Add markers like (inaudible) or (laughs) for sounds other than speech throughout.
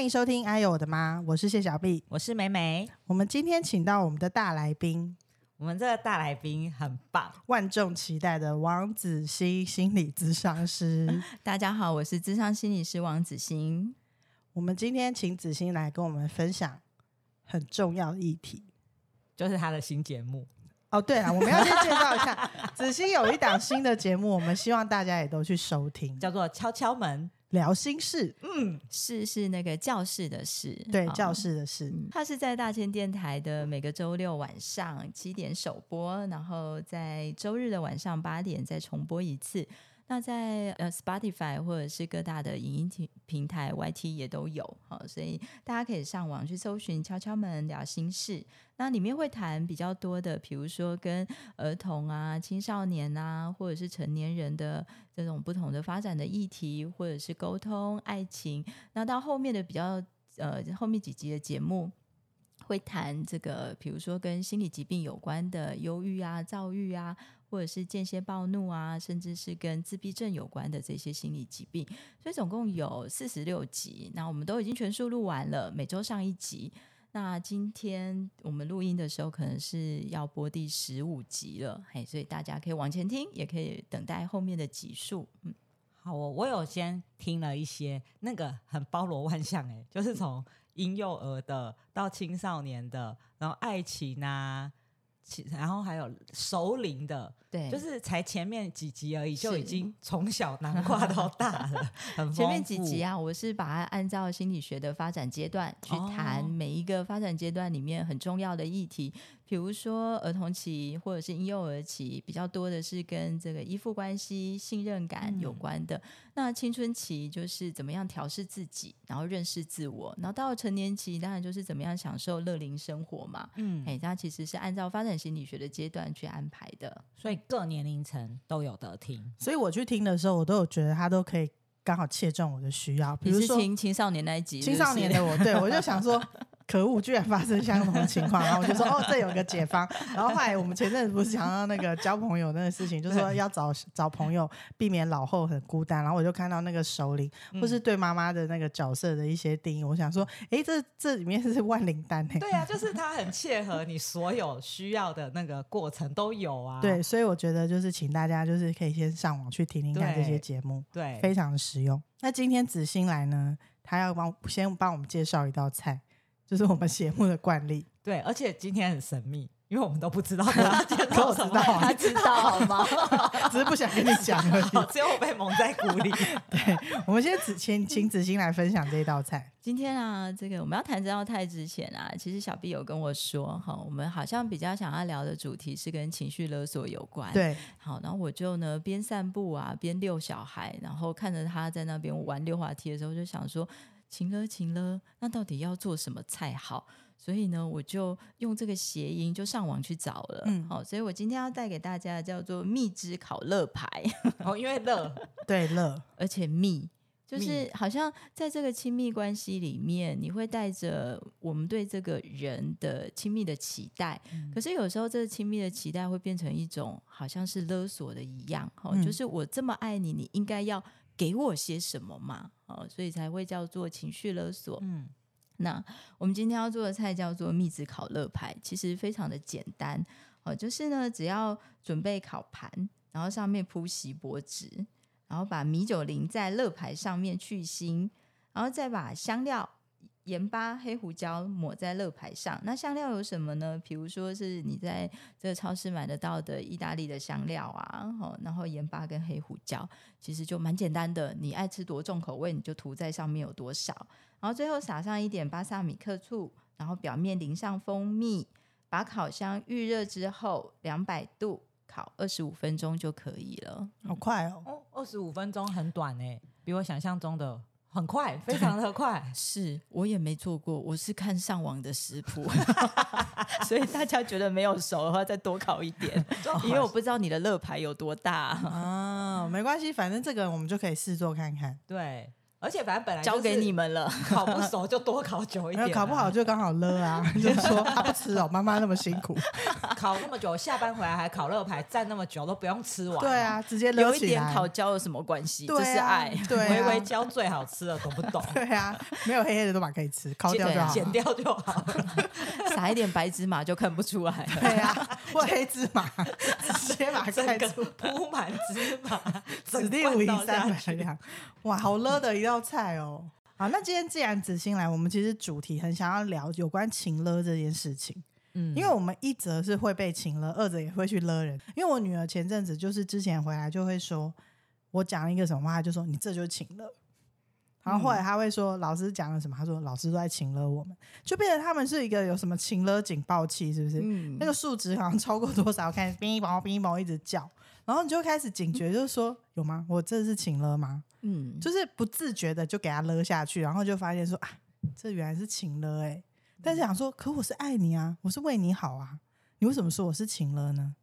欢迎收听《哎呦我的妈》，我是谢小碧。我是美美。我们今天请到我们的大来宾，我们这个大来宾很棒，万众期待的王子欣心理咨商师。(laughs) 大家好，我是咨商心理师王子欣。我们今天请子欣来跟我们分享很重要的议题，就是他的新节目。哦，对了，我们要先介绍一下，子欣有一档新的节目，我们希望大家也都去收听，(laughs) 叫做《敲敲门聊心事》。嗯，事是那个教室的事，对，教室的事。它是在大千电台的每个周六晚上七点首播，然后在周日的晚上八点再重播一次。那在呃 Spotify 或者是各大的影音平平台 YT 也都有，好，所以大家可以上网去搜寻“敲敲门聊心事”。那里面会谈比较多的，比如说跟儿童啊、青少年啊，或者是成年人的这种不同的发展的议题，或者是沟通、爱情。那到后面的比较呃后面几集的节目。会谈这个，比如说跟心理疾病有关的忧郁啊、躁郁啊，或者是间歇暴怒啊，甚至是跟自闭症有关的这些心理疾病。所以总共有四十六集，那我们都已经全数录完了，每周上一集。那今天我们录音的时候，可能是要播第十五集了，嘿，所以大家可以往前听，也可以等待后面的集数。嗯，好哦，我有先听了一些，那个很包罗万象，哎，就是从婴幼儿的到青少年的，然后爱情啊，然后还有熟龄的，对，就是才前面几集而已，就已经从小南跨到大了，(laughs) 很前面几集啊，我是把它按照心理学的发展阶段去谈哦。每一个发展阶段里面很重要的议题，比如说儿童期或者是婴幼儿期，比较多的是跟这个依附关系、信任感有关的。那青春期就是怎么样调试自己，然后认识自我，然后到了成年期，当然就是怎么样享受乐龄生活嘛。嗯，哎，它其实是按照发展心理学的阶段去安排的。所以各年龄层都有得听。所以我去听的时候，我都有觉得他都可以刚好切中我的需要，比如说青青少年那一集，青少年的我，对我就想说，可恶，居然发生相同的情况，(laughs) 然后我就说，哦，这有个解方。然后后来我们前阵子不是讲到那个交朋友那个事情，就说要找找朋友，避免老后很孤单。然后我就看到那个首领，或是对妈妈的那个角色的一些定义，我想说，诶，这这里面是万灵丹呢、对啊，就是它很切合你所有需要的那个过程都有啊。对，所以我觉得就是请大家就是可以先上网去听听看这些对节目，对，非常的实用。那今天子欣来呢，他要帮先帮我们介绍一道菜，就是我们节目的惯例。(laughs) 对，而且今天很神秘，因为我们都不知道他要介可我绍什么，知道啊他知道好吗？(laughs) 只是不想跟你讲而已。好只有我被蒙在鼓里。(laughs) 对，我们先子请请子欣来分享这一道菜。今天啊，这个我们要谈这道菜之前啊，其实小 B 有跟我说，哈，我们好像比较想要聊的主题是跟情绪勒索有关。，对，好，然后我就呢边散步啊，边遛小孩，然后看着他在那边玩溜滑梯的时候，就想说，晴了晴了，那到底要做什么菜好？所以呢，我就用这个谐音就上网去找了。嗯好，所以我今天要带给大家叫做蜜汁烤乐排。(laughs) 哦，因为乐，对乐，(laughs) 而且蜜，就是好像在这个亲密关系里面，你会带着我们对这个人的亲密的期待，可是有时候这个亲密的期待会变成一种好像是勒索的一样，哦，嗯就是我这么爱你，你应该要给我些什么嘛，哦，所以才会叫做情绪勒索。嗯，那我们今天要做的菜叫做蜜汁烤乐排，其实非常的简单哦，就是呢，只要准备烤盘，然后上面铺锡箔纸，然后把米酒淋在乐排上面去腥，然后再把香料。盐巴、黑胡椒抹在乐排上。那香料有什么呢？比如说是你在这个超市买得到的意大利的香料啊，哦，然后盐巴跟黑胡椒，其实就蛮简单的。你爱吃多重口味，你就涂在上面有多少。然后最后撒上一点巴萨米克醋，然后表面淋上蜂蜜，把烤箱预热之后，两百度烤二十五分钟就可以了。好快哦！哦，二十五分钟很短诶，比我想象中的很快，非常的快。是我也没做过，我是看上网的食谱，(laughs) (laughs) 所以大家觉得没有熟的话，再多烤一点，(laughs) 因为我不知道你的乐牌有多大。啊，没关系，反正这个我们就可以试做看看。对，而且反正本来交给你们了。考不熟就多考久一点，考不好就刚好了啊，(laughs) 就说他不吃哦，妈妈那么辛苦，考那么久，下班回来还烤乐牌，站那么久都不用吃完。对啊，直接有一点烤焦有什么关系？这是爱，对，微微焦最好吃了，懂不懂？(laughs) 对啊，没有黑黑的都蛮可以吃，烤掉就好，剪掉就好，(laughs) 撒一点白芝麻就看不出来。对啊，或黑芝麻，直接把整个铺满芝麻，指定五银三百两。哇，好乐的一道菜哦。好，那今天既然子欣来，我们其实主题很想要聊有关情勒这件事情。嗯，因为我们一则是会被情勒，二则也会去勒人。因为我女儿前阵子就是之前回来就会说，我讲一个什么话，就说你这就是情勒。然后后来他会说老师讲了什么，他说老师都在情勒我们，就变成他们是一个有什么情勒警报器，是不是？嗯，那个数值好像超过多少，看哔哔哔哔一直叫。然后你就开始警觉，就是说有吗？我这是情勒吗？嗯，就是不自觉的就给他勒下去，然后就发现说啊，这原来是情勒哎。但是想说，可我是爱你啊，我是为你好啊，你为什么说我是情勒呢？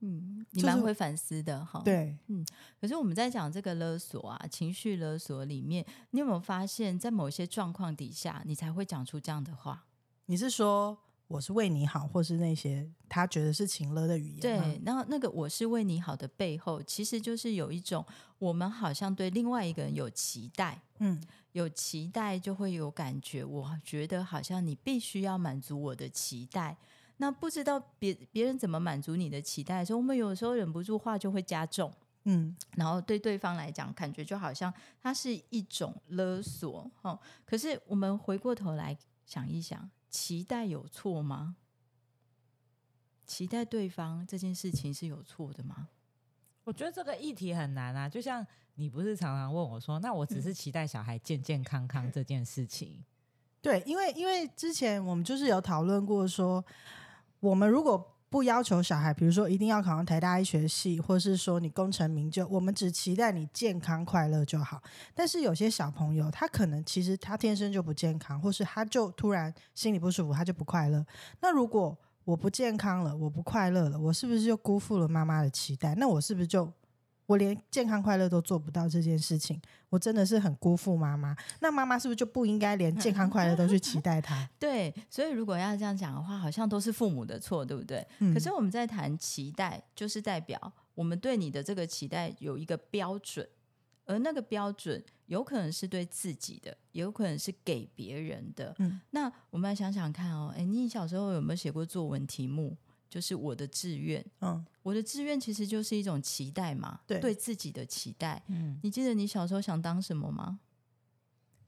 嗯，你蛮会反思的哈。对，嗯。可是我们在讲这个勒索啊，情绪勒索里面，你有没有发现，在某些状况底下，你才会讲出这样的话？你是说？我是为你好，或是那些他觉得是情勒的语言。对，然后那个我是为你好的背后，其实就是有一种我们好像对另外一个人有期待，嗯，有期待就会有感觉。我觉得好像你必须要满足我的期待。那不知道别别人怎么满足你的期待的时候，我们有时候忍不住话就会加重，嗯，然后对对方来讲，感觉就好像它是一种勒索。哦，可是我们回过头来想一想。期待有错吗？期待对方这件事情是有错的吗？我觉得这个议题很难啊。就像你不是常常问我说：“那我只是期待小孩健健康康这件事情。”对，因为因为之前我们就是有讨论过说，我们如果。不要求小孩，比如说一定要考上台大医学系，或是说你功成名就，我们只期待你健康快乐就好。但是有些小朋友，他可能其实他天生就不健康，或是他就突然心里不舒服，他就不快乐。那如果我不健康了，我不快乐了，我是不是就辜负了妈妈的期待？那我是不是就？我连健康快乐都做不到这件事情，我真的是很辜负妈妈。那妈妈是不是就不应该连健康快乐都去期待她？(laughs) 对，所以如果要这样讲的话，好像都是父母的错，对不对？可是我们在谈期待，就是代表我们对你的这个期待有一个标准，而那个标准有可能是对自己的，也有可能是给别人的。嗯，那我们来想想看哦，哎，你小时候有没有写过作文题目？就是我的志愿，嗯，我的志愿其实就是一种期待嘛，对，对自己的期待。嗯，你记得你小时候想当什么吗？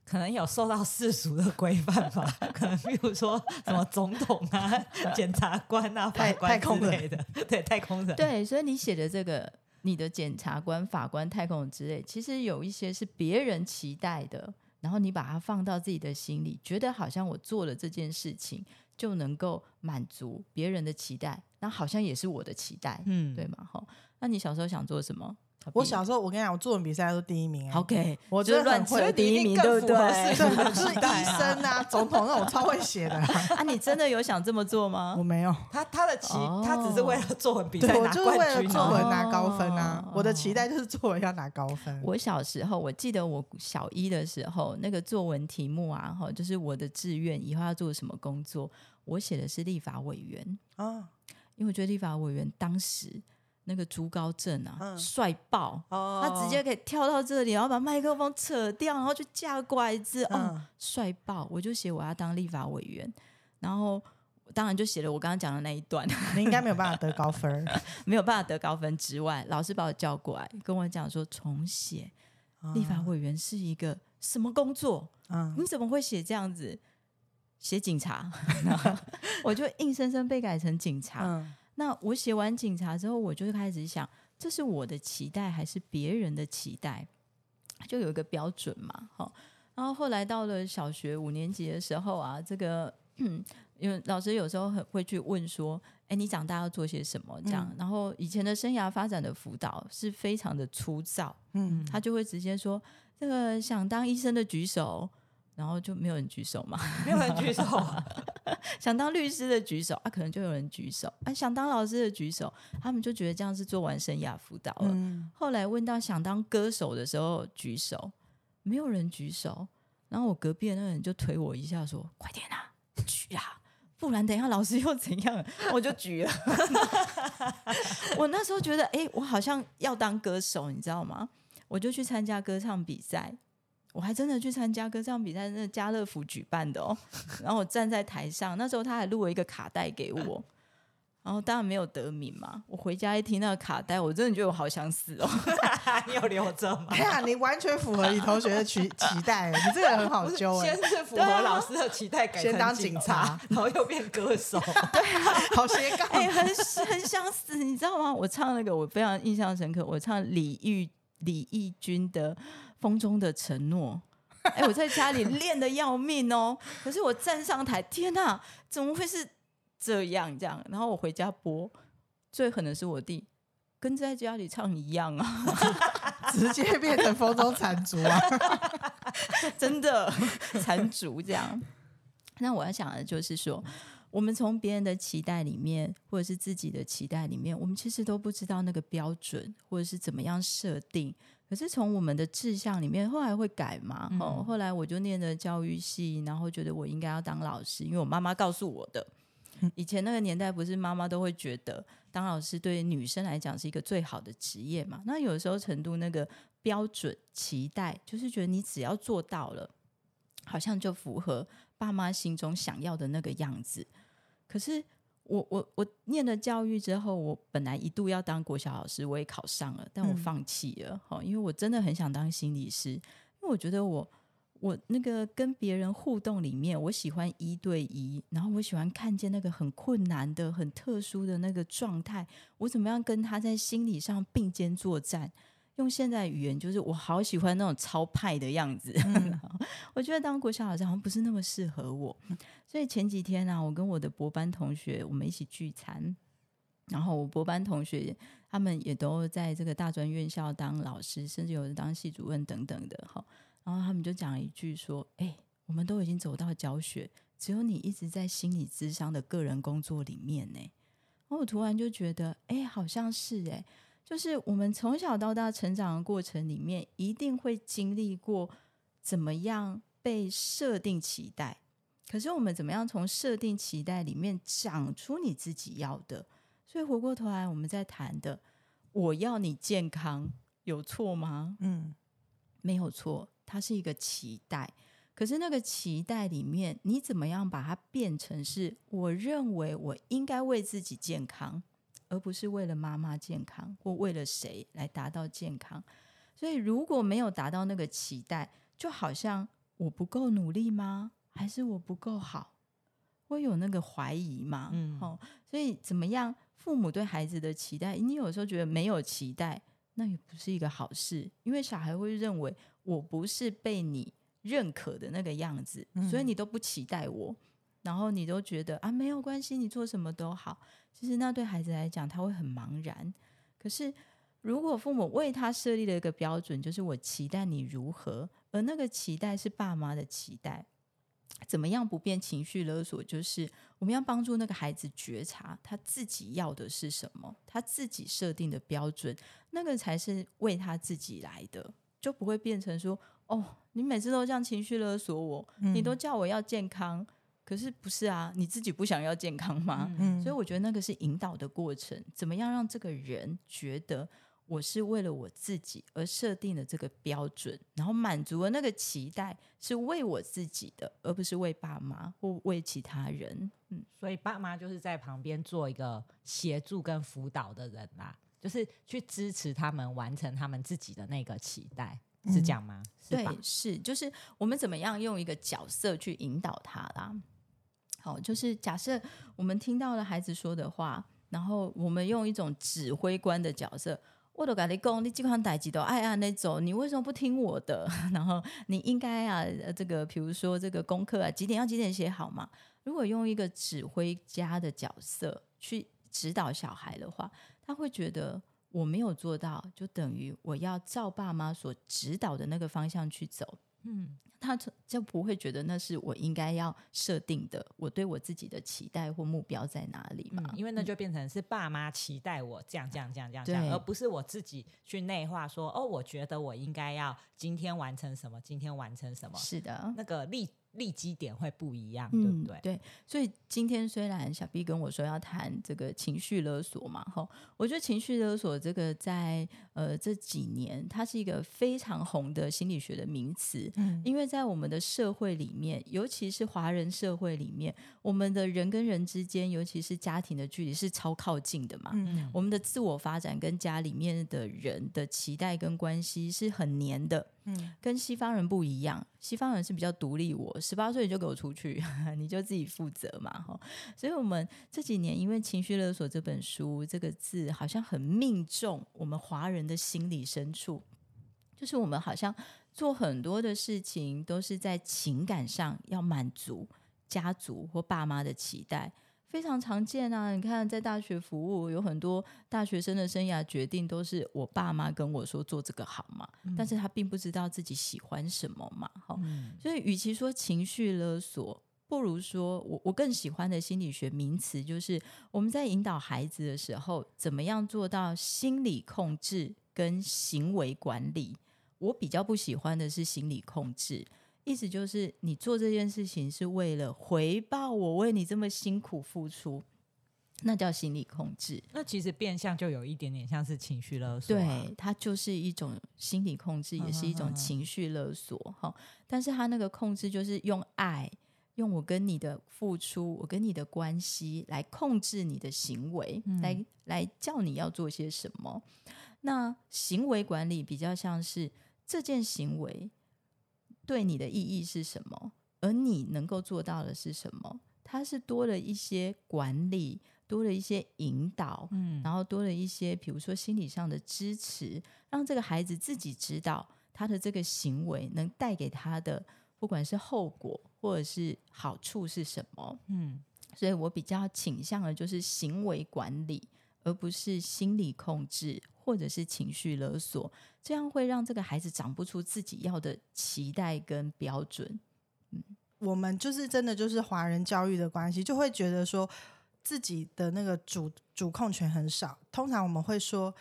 可能有受到世俗的规范吧，可能比如说什么总统啊、(laughs) 检察官啊、法官之类的，对，太空人。对，所以你写的这个，你的检察官、法官、太空人之类，其实有一些是别人期待的，然后你把它放到自己的心里，觉得好像我做了这件事情。就能够满足别人的期待，那好像也是我的期待，嗯，对吗？哈，那你小时候想做什么？我小时候，我跟你讲，我作文比赛都第一名。OK，我就是乱写第一名，对不对？是 (laughs) 医生啊，总统那种超会写的 (laughs) 啊！你真的有想这么做吗？我没有，他他的期，他只是为了作文比赛拿冠军，作文拿高分啊！我的期待就是作文要拿高分。我小时候，我记得我小一的时候，那个作文题目啊，哈，就是我的志愿以后要做什么工作。我写的是立法委员啊，因为我觉得立法委员当时那个竹高正啊帅爆，他直接可以跳到这里，然后把麦克风扯掉，然后去架拐子，嗯，帅爆！我就写我要当立法委员，然后当然就写了我刚刚讲的那一段。(laughs) 你应该没有办法得高分，(laughs) 没有办法得高分之外，老师把我叫过来跟我讲说重写立法委员是一个什么工作？嗯，你怎么会写这样子？写警察，(laughs) 我就硬生生被改成警察。那我写完警察之后，我就开始想，这是我的期待还是别人的期待？就有一个标准嘛。好，然后后来到了小学五年级的时候啊，这个因为老师有时候很会去问说：“哎，你长大要做些什么？”这样。然后以前的生涯发展的辅导是非常的粗糙，嗯，他就会直接说：“这个想当医生的举手。”然后就没有人举手嘛，没有人举手。(laughs) (laughs) (laughs) 想当律师的举手啊，可能就有人举手啊。想当老师的举手，他们就觉得这样是做完生涯辅导了。后来问到想当歌手的时候举手，没有人举手，然后我隔壁的那个人就推我一下，说：“快点啊，举啊，不然等一下老师又怎样？”我就举了。(laughs) 我那时候觉得，哎、我好像要当歌手，你知道吗？我就去参加歌唱比赛，我还真的去参加歌唱比赛，那是家乐福举办的哦。(laughs) 然后我站在台上，那时候他还录了一个卡带给我。然后当然没有得名嘛，我回家一听那个卡带，我真的觉得我好想死哦。(laughs) 你有留着吗？哎呀，你完全符合你同学的期期待，你这个人很好揪哎先，是符合老师的期待，改成先当警警察，然后又变歌手。(laughs) 好斜杠。哎、很很想死，你知道吗？我唱那个我非常印象深刻，我唱李玉李翊君的《风中的承诺》。哎、我在家里练的要命哦，可是我站上台，天哪，怎么会是这样这样？然后我回家播，最狠的是我弟，跟在家里唱一样啊，(laughs) 直接变成风中残烛啊！(laughs) 真的残烛这样。那我要想的就是说，我们从别人的期待里面，或者是自己的期待里面，我们其实都不知道那个标准，或者是怎么样设定。可是从我们的志向里面，后来会改嘛？哦，后来我就念了教育系，然后觉得我应该要当老师，因为我妈妈告诉我的。(laughs) 以前那个年代，不是妈妈都会觉得当老师对女生来讲是一个最好的职业嘛？那有时候成都那个标准期待，就是觉得你只要做到了，好像就符合爸妈心中想要的那个样子。可是我我我念了教育之后，我本来一度要当国小老师，我也考上了，但我嗯放弃了。哈、因为我真的很想当心理师，因为我觉得我我那个跟别人互动里面，我喜欢一对一，然后我喜欢看见那个很困难的、很特殊的那个状态，我怎么样跟他在心理上并肩作战。用现在语言就是我好喜欢那种超派的样子，(laughs) 我觉得当国小老师好像不是那么适合我，所以前几天啊，我跟我的博班同学我们一起聚餐，然后我博班同学他们也都在这个大专院校当老师，甚至有人当系主任等等的哈。然后他们就讲了一句说：“哎、我们都已经走到教学，只有你一直在心理咨商的个人工作里面呢。”然后我突然就觉得，哎、好像是哎、就是我们从小到大成长的过程里面，一定会经历过怎么样被设定期待。可是我们怎么样从设定期待里面长出你自己要的？所以回过头来，我们在谈的，我要你健康，有错吗？嗯，没有错，它是一个期待。可是那个期待里面，你怎么样把它变成是我认为我应该为自己健康，而不是为了妈妈健康或为了谁来达到健康？所以如果没有达到那个期待，就好像我不够努力吗？还是我不够好？我有那个怀疑吗？嗯哦，所以怎么样？父母对孩子的期待，你有时候觉得没有期待，那也不是一个好事，因为小孩会认为我不是被你认可的那个样子，所以你都不期待我，然后你都觉得啊没有关系，你做什么都好。其实那对孩子来讲，他会很茫然。可是如果父母为他设立了一个标准，就是我期待你如何，而那个期待是爸妈的期待。怎么样不变情绪勒索？就是我们要帮助那个孩子觉察他自己要的是什么，他自己设定的标准，那个才是为他自己来的，就不会变成说哦，你每次都这样情绪勒索我，你都叫我要健康，可是不是啊？你自己不想要健康吗？嗯所以我觉得那个是引导的过程，怎么样让这个人觉得我是为了我自己而设定的这个标准，然后满足了那个期待，是为我自己的，而不是为爸妈或为其他人。嗯，所以爸妈就是在旁边做一个协助跟辅导的人啦，就是去支持他们完成他们自己的那个期待，是这样吗？对，是就是我们怎么样用一个角色去引导他啦。好，就是假设我们听到了孩子说的话，然后我们用一种指挥官的角色。我都跟你讲，你这款代志都爱按那走，你为什么不听我的？(laughs) 然后你应该啊，这个比如说这个功课啊，几点要几点写好嘛？如果用一个指挥家的角色去指导小孩的话，他会觉得我没有做到，就等于我要照爸妈所指导的那个方向去走。嗯，他就就不会觉得那是我应该要设定的，我对我自己的期待或目标在哪里嘛？嗯因为那就变成是爸妈期待我这样这样这样这样这样，而不是我自己去内化说哦，我觉得我应该要今天完成什么，今天完成什么，是的，那个立立基点会不一样，对嗯，不对？对，所以今天虽然小 B 跟我说要谈这个情绪勒索嘛，吼，我觉得情绪勒索这个在呃这几年，它是一个非常红的心理学的名词，嗯。因为在我们的社会里面，尤其是华人社会里面，我们的人跟人之间，尤其是家庭的距离是超靠近的嘛，嗯。我们的自我发展跟家里面的人的期待跟关系是很黏的，跟西方人不一样。西方人是比较独立我，十八岁就给我出去，(laughs) 你就自己负责嘛，哈。所以我们这几年因为《情绪勒索》这本书这个字好像很命中我们华人的心理深处，就是我们好像做很多的事情都是在情感上要满足家族或爸妈的期待。非常常见啊！你看，在大学服务有很多大学生的生涯决定都是我爸妈跟我说做这个好嘛，但是他并不知道自己喜欢什么嘛，哈、嗯所以与其说情绪勒索，不如说我我更喜欢的心理学名词就是我们在引导孩子的时候，怎么样做到心理控制跟行为管理。我比较不喜欢的是心理控制，意思就是你做这件事情是为了回报我为你这么辛苦付出，那叫心理控制。那其实变相就有一点点像是情绪勒索、啊，对，它就是一种心理控制，也是一种情绪勒索哈。但是它那个控制就是用爱，用我跟你的付出，我跟你的关系来控制你的行为，来来叫你要做些什么。那行为管理比较像是这件行为对你的意义是什么，而你能够做到的是什么。它是多了一些管理，多了一些引导，嗯然后多了一些，比如说心理上的支持，让这个孩子自己知道他的这个行为能带给他的，不管是后果或者是好处是什么。嗯所以我比较倾向的就是行为管理，而不是心理控制或者是情绪勒索，这样会让这个孩子长不出自己要的期待跟标准。嗯我们就是真的就是华人教育的关系，就会觉得说自己的那个主主控权很少。通常我们会说，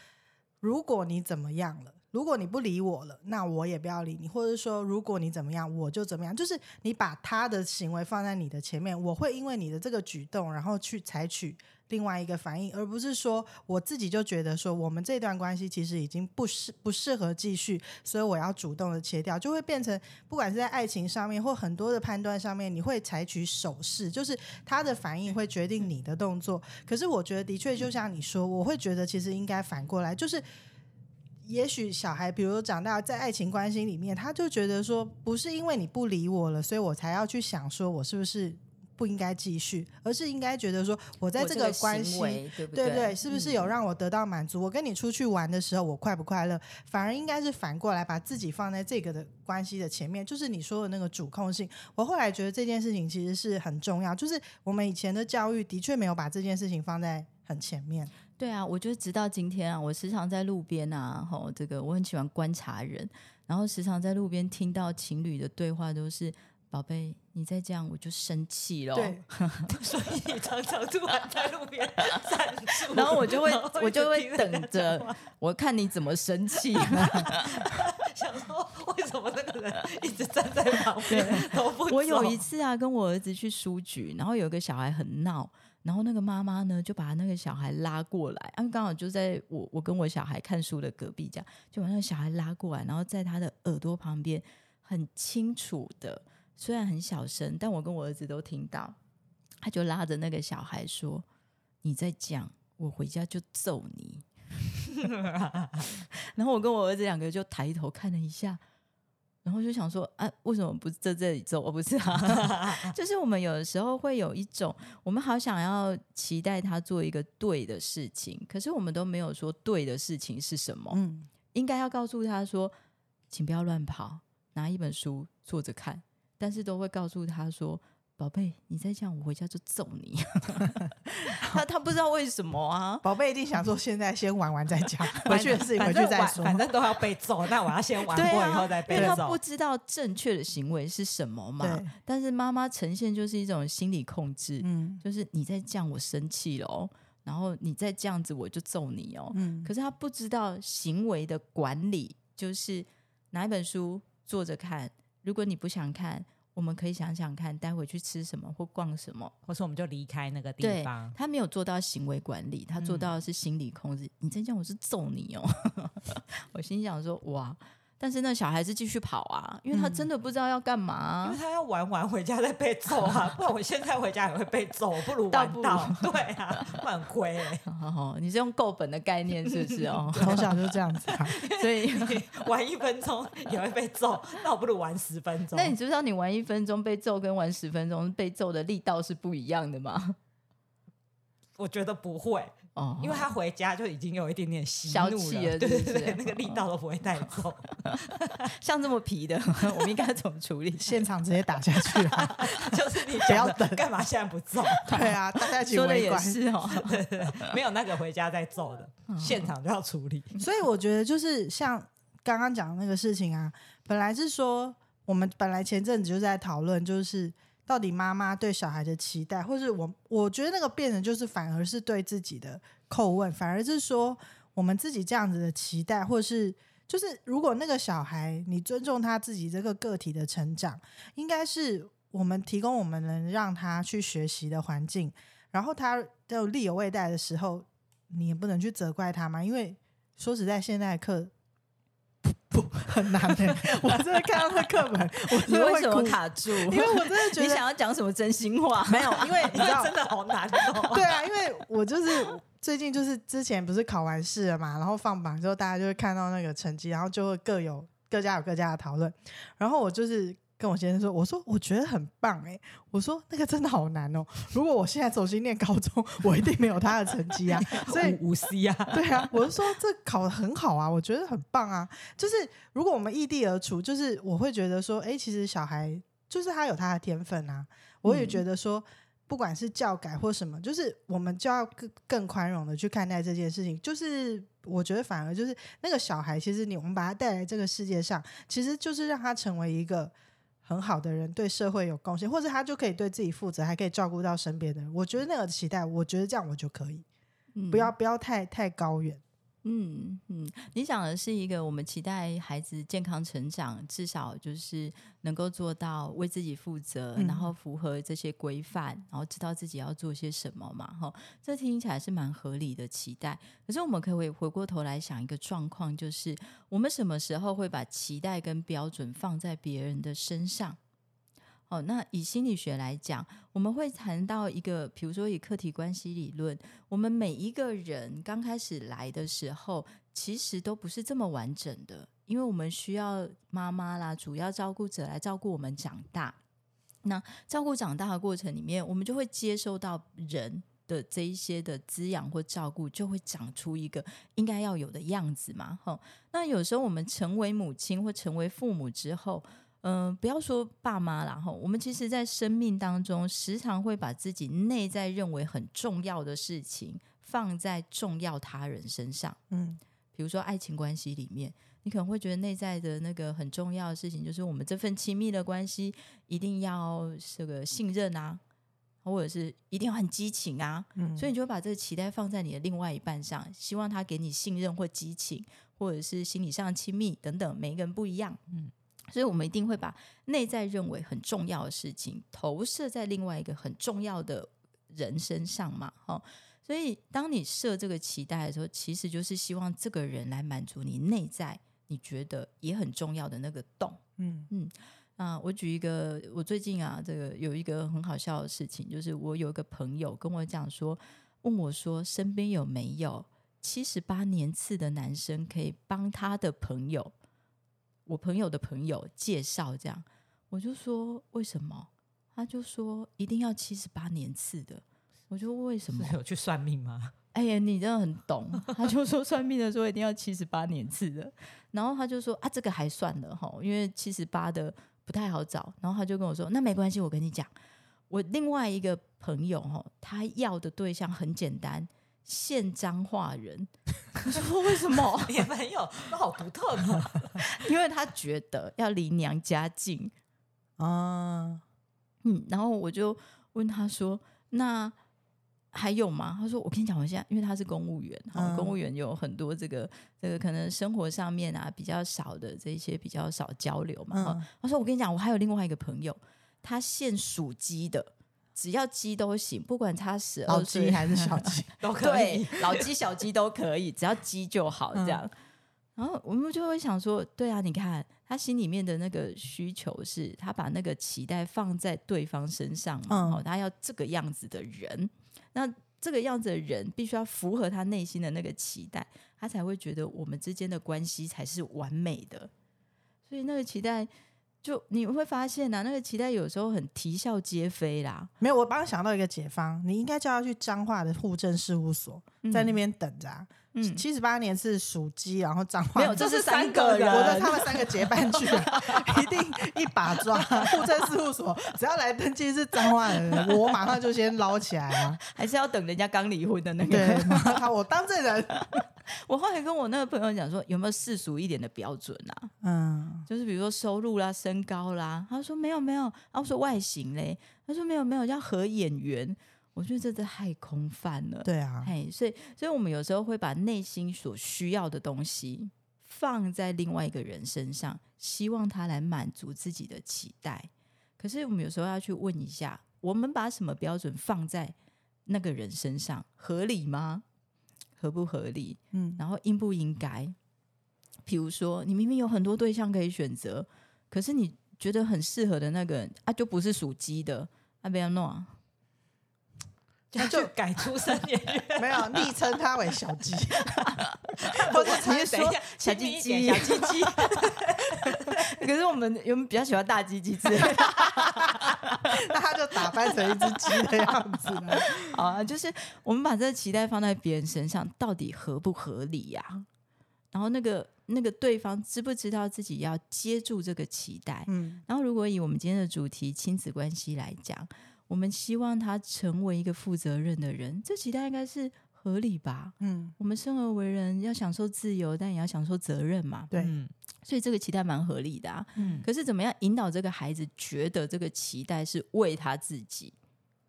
如果你怎么样了，如果你不理我了，那我也不要理你，或者说，如果你怎么样，我就怎么样。就是你把他的行为放在你的前面，我会因为你的这个举动，然后去采取另外一个反应，而不是说我自己就觉得说我们这段关系其实已经不适不适合继续，所以我要主动的切掉，就会变成不管是在爱情上面或很多的判断上面，你会采取手势，就是他的反应会决定你的动作。可是我觉得的确就像你说，我会觉得其实应该反过来，就是。也许小孩，比如长大在爱情关系里面，他就觉得说，不是因为你不理我了，所以我才要去想说我是不是不应该继续，而是应该觉得说我在这个个关系对不对对？对？是不是嗯有让我得到满足？我跟你出去玩的时候，我快不快乐？反而应该是反过来，把自己放在这个的关系的前面，就是你说的那个主控性。我后来觉得这件事情其实是很重要，就是我们以前的教育的确没有把这件事情放在很前面。对啊，我觉得直到今天啊，我时常在路边啊，吼，这个我很喜欢观察人，然后时常在路边听到情侣的对话都是。宝贝，你再这样我就生气了。对，(laughs) 所以你常常突然在路边站住，(laughs) 然后我就会我就会等着，我看你怎么生气。(laughs) 想说为什么那个人一直站在旁边都不走？我有一次啊，跟我儿子去书局，然后有个小孩很闹，然后那个妈妈呢就把那个小孩拉过来，啊，刚好就在我我跟我小孩看书的隔壁，这样就把那个小孩拉过来，然后在他的耳朵旁边很清楚的，虽然很小声，但我跟我儿子都听到，他就拉着那个小孩说：“你再讲，我回家就揍你。(laughs) ” (laughs) 然后我跟我儿子两个就抬头看了一下，然后就想说啊，为什么不在这里揍？不是啊，(laughs) 就是我们有的时候会有一种，我们好想要期待他做一个对的事情，可是我们都没有说对的事情是什么。嗯，应该要告诉他说，请不要乱跑，拿一本书坐着看，但是都会告诉他说，宝贝，你再这样，我回家就揍你。(laughs) 他他不知道为什么啊，宝贝一定想说，现在先玩完再讲，(laughs) 回去的事情回去再说。反正都要被揍，那我要先 (laughs) 玩对过以后啊，再被揍因为他不。知道正确的行为是什么嘛对。但是妈妈呈现就是一种心理控制，嗯就是你再这样我生气了哦，然后你再这样子我就揍你哦。嗯，可是他不知道行为的管理，就是拿一本书坐着看，如果你不想看，我们可以想想看，待会去吃什么或逛什么。或是我们就离开那个地方。他没有做到行为管理，他做嗯到的是心理控制。你再这样，我是揍你哦！(laughs) 我心想说哇，但是那小孩子继续跑啊，因为他嗯真的不知道要干嘛啊、因为他要玩完回家再被揍啊，(laughs) 不然我现在回家也会被揍，不如倒不如玩到。(laughs) 对啊，不然很亏欸。哦，你是用够本的概念是不是哦？(laughs) 从小就这样子啊。所以，玩一分钟也会被揍，那我不如玩十分钟。那你知不知道你玩一分钟被揍跟玩十分钟被揍的力道是不一样的吗？我觉得不会，哦，因为他回家就已经有一点点息怒消气了对是是对对，那个力道都不会带走。(laughs) 像这么皮的，我们应该怎么处理？现场直接打下去啊！(laughs) 就是你不要等干嘛现在不揍？(laughs) 对啊，大家一起说的也围观。是哦，没有那个回家再揍的，现场就要处理。所以我觉得就是像刚刚讲的那个事情啊，本来是说我们本来前阵子就在讨论，就是到底妈妈对小孩的期待，或是我我觉得那个变成就是反而是对自己的叩问，反而是说我们自己这样子的期待，或是就是如果那个小孩你尊重他自己这个个体的成长，应该是我们提供我们能让他去学习的环境，然后他有力有未待的时候，你也不能去责怪他嘛，因为说实在，现在课不不很难的、我真的看到那课本，我你为什么真的会哭，卡住？因为我真的觉 (laughs) 得你想要讲什么真心话？没有，因为 (laughs) 你知道，真的好难哦。(laughs) 对啊，因为我就是最近就是之前不是考完试了嘛，然后放榜之后，大家就会看到那个成绩，然后就会各有各家有各家的讨论，然后我就是。跟我先生说，我说我觉得很棒哎、我说那个真的好难哦。如果我现在重新念高中，我一定没有他的成绩啊。(laughs) 所以五 C 啊，(laughs) 对啊，我是说这考的很好啊，我觉得很棒啊。就是如果我们异地而处，就是我会觉得说，哎、其实小孩就是他有他的天分啊。我也觉得说，不管是教改或什么，就是我们就要更更宽容的去看待这件事情。就是我觉得反而就是那个小孩，其实你我们把他带来这个世界上，其实就是让他成为一个。很好的人，对社会有贡献，或者他就可以对自己负责，还可以照顾到身边的人。我觉得那个期待，我觉得这样我就可以，嗯不要不要太太高远。嗯嗯，你讲的是一个我们期待孩子健康成长，至少就是能够做到为自己负责，嗯然后符合这些规范，然后知道自己要做些什么嘛。哈，这听起来是蛮合理的期待。可是我们可以回过头来想一个状况，就是我们什么时候会把期待跟标准放在别人的身上？哦，那以心理学来讲，我们会谈到一个，比如说以客体关系理论，我们每一个人刚开始来的时候，其实都不是这么完整的，因为我们需要妈妈啦，主要照顾者来照顾我们长大。那照顾长大的过程里面，我们就会接收到人的这一些的滋养或照顾，就会长出一个应该要有的样子嘛。吼，那有时候我们成为母亲或成为父母之后，嗯、不要说爸妈啦，哈，我们其实在生命当中，时常会把自己内在认为很重要的事情放在重要他人身上。嗯比如说爱情关系里面，你可能会觉得内在的那个很重要的事情，就是我们这份亲密的关系一定要这个信任啊，或者是一定要很激情啊，嗯，所以你就会把这个期待放在你的另外一半上，希望他给你信任或激情，或者是心理上的亲密等等，每一个人不一样，嗯。所以，我们一定会把内在认为很重要的事情投射在另外一个很重要的人身上嘛，哈。所以，当你设这个期待的时候，其实就是希望这个人来满足你内在你觉得也很重要的那个洞。嗯啊，我举一个，我最近啊，这个有一个很好笑的事情，就是我有一个朋友跟我讲说，问我说，身边有没有七十八年次的男生可以帮他的朋友，我朋友的朋友介绍这样，我就说为什么？他就说一定要七十八年次的，我就为什么？是有去算命吗？(laughs) 哎呀，你真的很懂。他就说算命的时候一定要七十八年次的，然后他就说啊，这个还算了哈，因为七十八的不太好找。然后他就跟我说，那没关系，我跟你讲，我另外一个朋友哈，他要的对象很简单，现彰化人。我说为什么？你的朋友都好独特呢。(laughs) 因为他觉得要离娘家近。啊，嗯，然后我就问他说：“那还有吗？”他说：“我跟你讲，我现在因为他是公务员，哈、嗯公务员有很多这个这个可能生活上面啊比较少的这些比较少交流嘛。他说：“我跟你讲，我还有另外一个朋友，他现属鸡的，只要鸡都行，不管他十老二岁鸡还是小鸡？(laughs) 都可以。，老鸡小鸡都可以，只要鸡就好，这样。然后我们就会想说，对啊，你看他心里面的那个需求是，他把那个期待放在对方身上嘛，嗯哦，他要这个样子的人，那这个样子的人必须要符合他内心的那个期待，他才会觉得我们之间的关系才是完美的。所以那个期待，就你会发现啊，那个期待有时候很啼笑皆非啦，没有，我帮他想到一个解方，你应该叫他去彰化的户政事务所，在那边等着、啊。嗯，七十八年是属鸡，然后彰化没有，这是三个人，我的他们三个结伴去、啊，(laughs) 一定一把抓。户政事务所只要来登记是彰化的人，我马上就先捞起来啊！还是要等人家刚离婚的那个我当证人。我后来跟我那个朋友讲说，有没有世俗一点的标准啊？嗯，就是比如说收入啦、身高啦。他说没有没有，然后说外形嘞，他说没有没有，要合眼缘。我觉得这太空泛了。对啊，哎，所以所以我们有时候会把内心所需要的东西放在另外一个人身上，希望他来满足自己的期待。可是我们有时候要去问一下，我们把什么标准放在那个人身上，合理吗？合不合理？嗯，然后应不应该？比如说，你明明有很多对象可以选择，可是你觉得很适合的那个人啊，就不是属鸡的，啊，不要弄啊。那就改出生年月，没有昵称他为小鸡，(laughs) 或者你是说小亲鸡鸡小鸡鸡，可是我们我们比较喜欢大鸡鸡之类的 (laughs) 那他就打扮成一只鸡的样子了。啊，(laughs) 就是我们把这个期待放在别人身上，到底合不合理呀、然后那个那个对方知不知道自己要接住这个期待？嗯然后如果以我们今天的主题亲子关系来讲，我们希望他成为一个负责任的人，这期待应该是合理吧？嗯，我们生而为人，要享受自由，但也要享受责任嘛。对，嗯所以这个期待蛮合理的啊。嗯，可是怎么样引导这个孩子觉得这个期待是为他自己，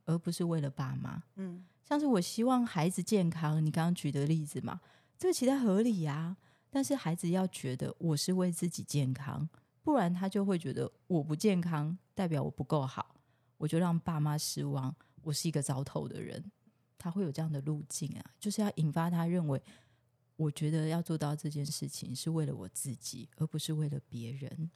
而不是为了爸妈？嗯像是我希望孩子健康，你刚刚举的例子嘛，这个期待合理呀、但是孩子要觉得我是为自己健康，不然他就会觉得我不健康代表我不够好，我就让爸妈失望，我是一个糟透的人。他会有这样的路径啊，就是要引发他认为，我觉得要做到这件事情是为了我自己，而不是为了别人。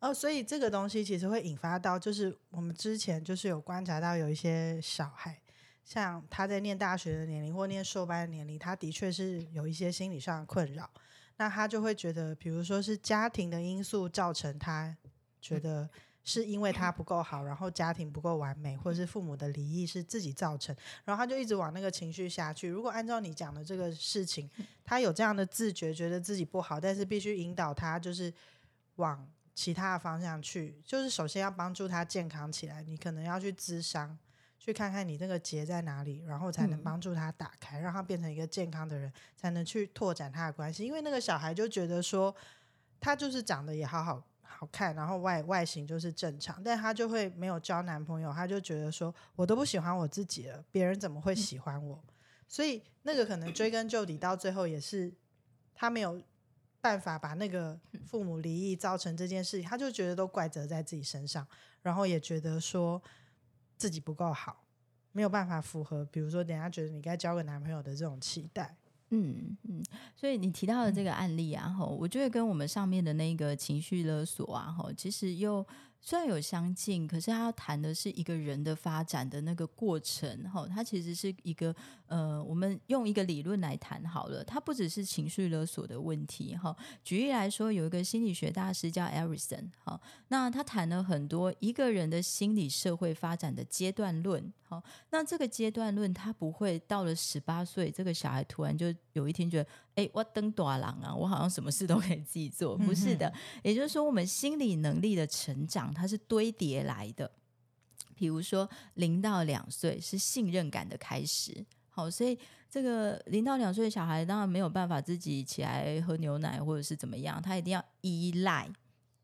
哦，所以这个东西其实会引发到，就是我们之前就是有观察到有一些小孩，像他在念大学的年龄或念硕班的年龄，他的确是有一些心理上的困扰，那他就会觉得，比如说是家庭的因素造成他觉得是因为他不够好，然后家庭不够完美，或者是父母的离异是自己造成，然后他就一直往那个情绪下去。如果按照你讲的这个事情，他有这样的自觉，觉得自己不好，但是必须引导他就是往其他的方向去，就是首先要帮助他健康起来，你可能要去咨商。去看看你那个结在哪里，然后才能嗯帮助他打开，让他变成一个健康的人，才能去拓展他的关系。因为那个小孩就觉得说，他就是长得也好好好看，然后外外形就是正常，但她就会没有交男朋友，她就觉得说我都不喜欢我自己了，别人怎么会喜欢我？所以那个可能追根究底，到最后也是她没有办法把那个父母离异造成这件事情，她就觉得都怪责在自己身上，然后也觉得说自己不够好，没有办法符合，比如说人家觉得你该交个男朋友的这种期待。嗯嗯，所以你提到的这个案例啊，吼，我觉得跟我们上面的那个情绪勒索啊，吼，其实又虽然有相近，可是他要谈的是一个人的发展的那个过程，吼，它其实是一个呃，我们用一个理论来谈好了，它不只是情绪勒索的问题，哈。举例来说，有一个心理学大师叫 Erikson，哈，那他谈了很多一个人的心理社会发展的阶段论，好，那这个阶段论，他不会到了十八岁，这个小孩突然就有一天觉得，哎，我登大郎啊，我好像什么事都可以自己做，不是的。也就是说，我们心理能力的成长，它是堆叠来的。比如说零到两岁是信任感的开始，好，所以这个零到两岁的小孩当然没有办法自己起来喝牛奶或者是怎么样，他一定要依赖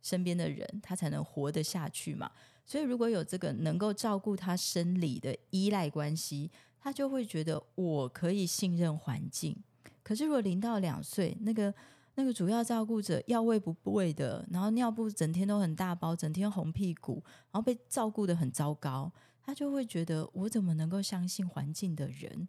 身边的人，他才能活得下去嘛。所以如果有这个能够照顾他生理的依赖关系，他就会觉得我可以信任环境。可是如果零到两岁那个。那个主要照顾者要喂不喂的，然后尿布整天都很大包，整天红屁股，然后被照顾的很糟糕，他就会觉得我怎么能够相信环境的人，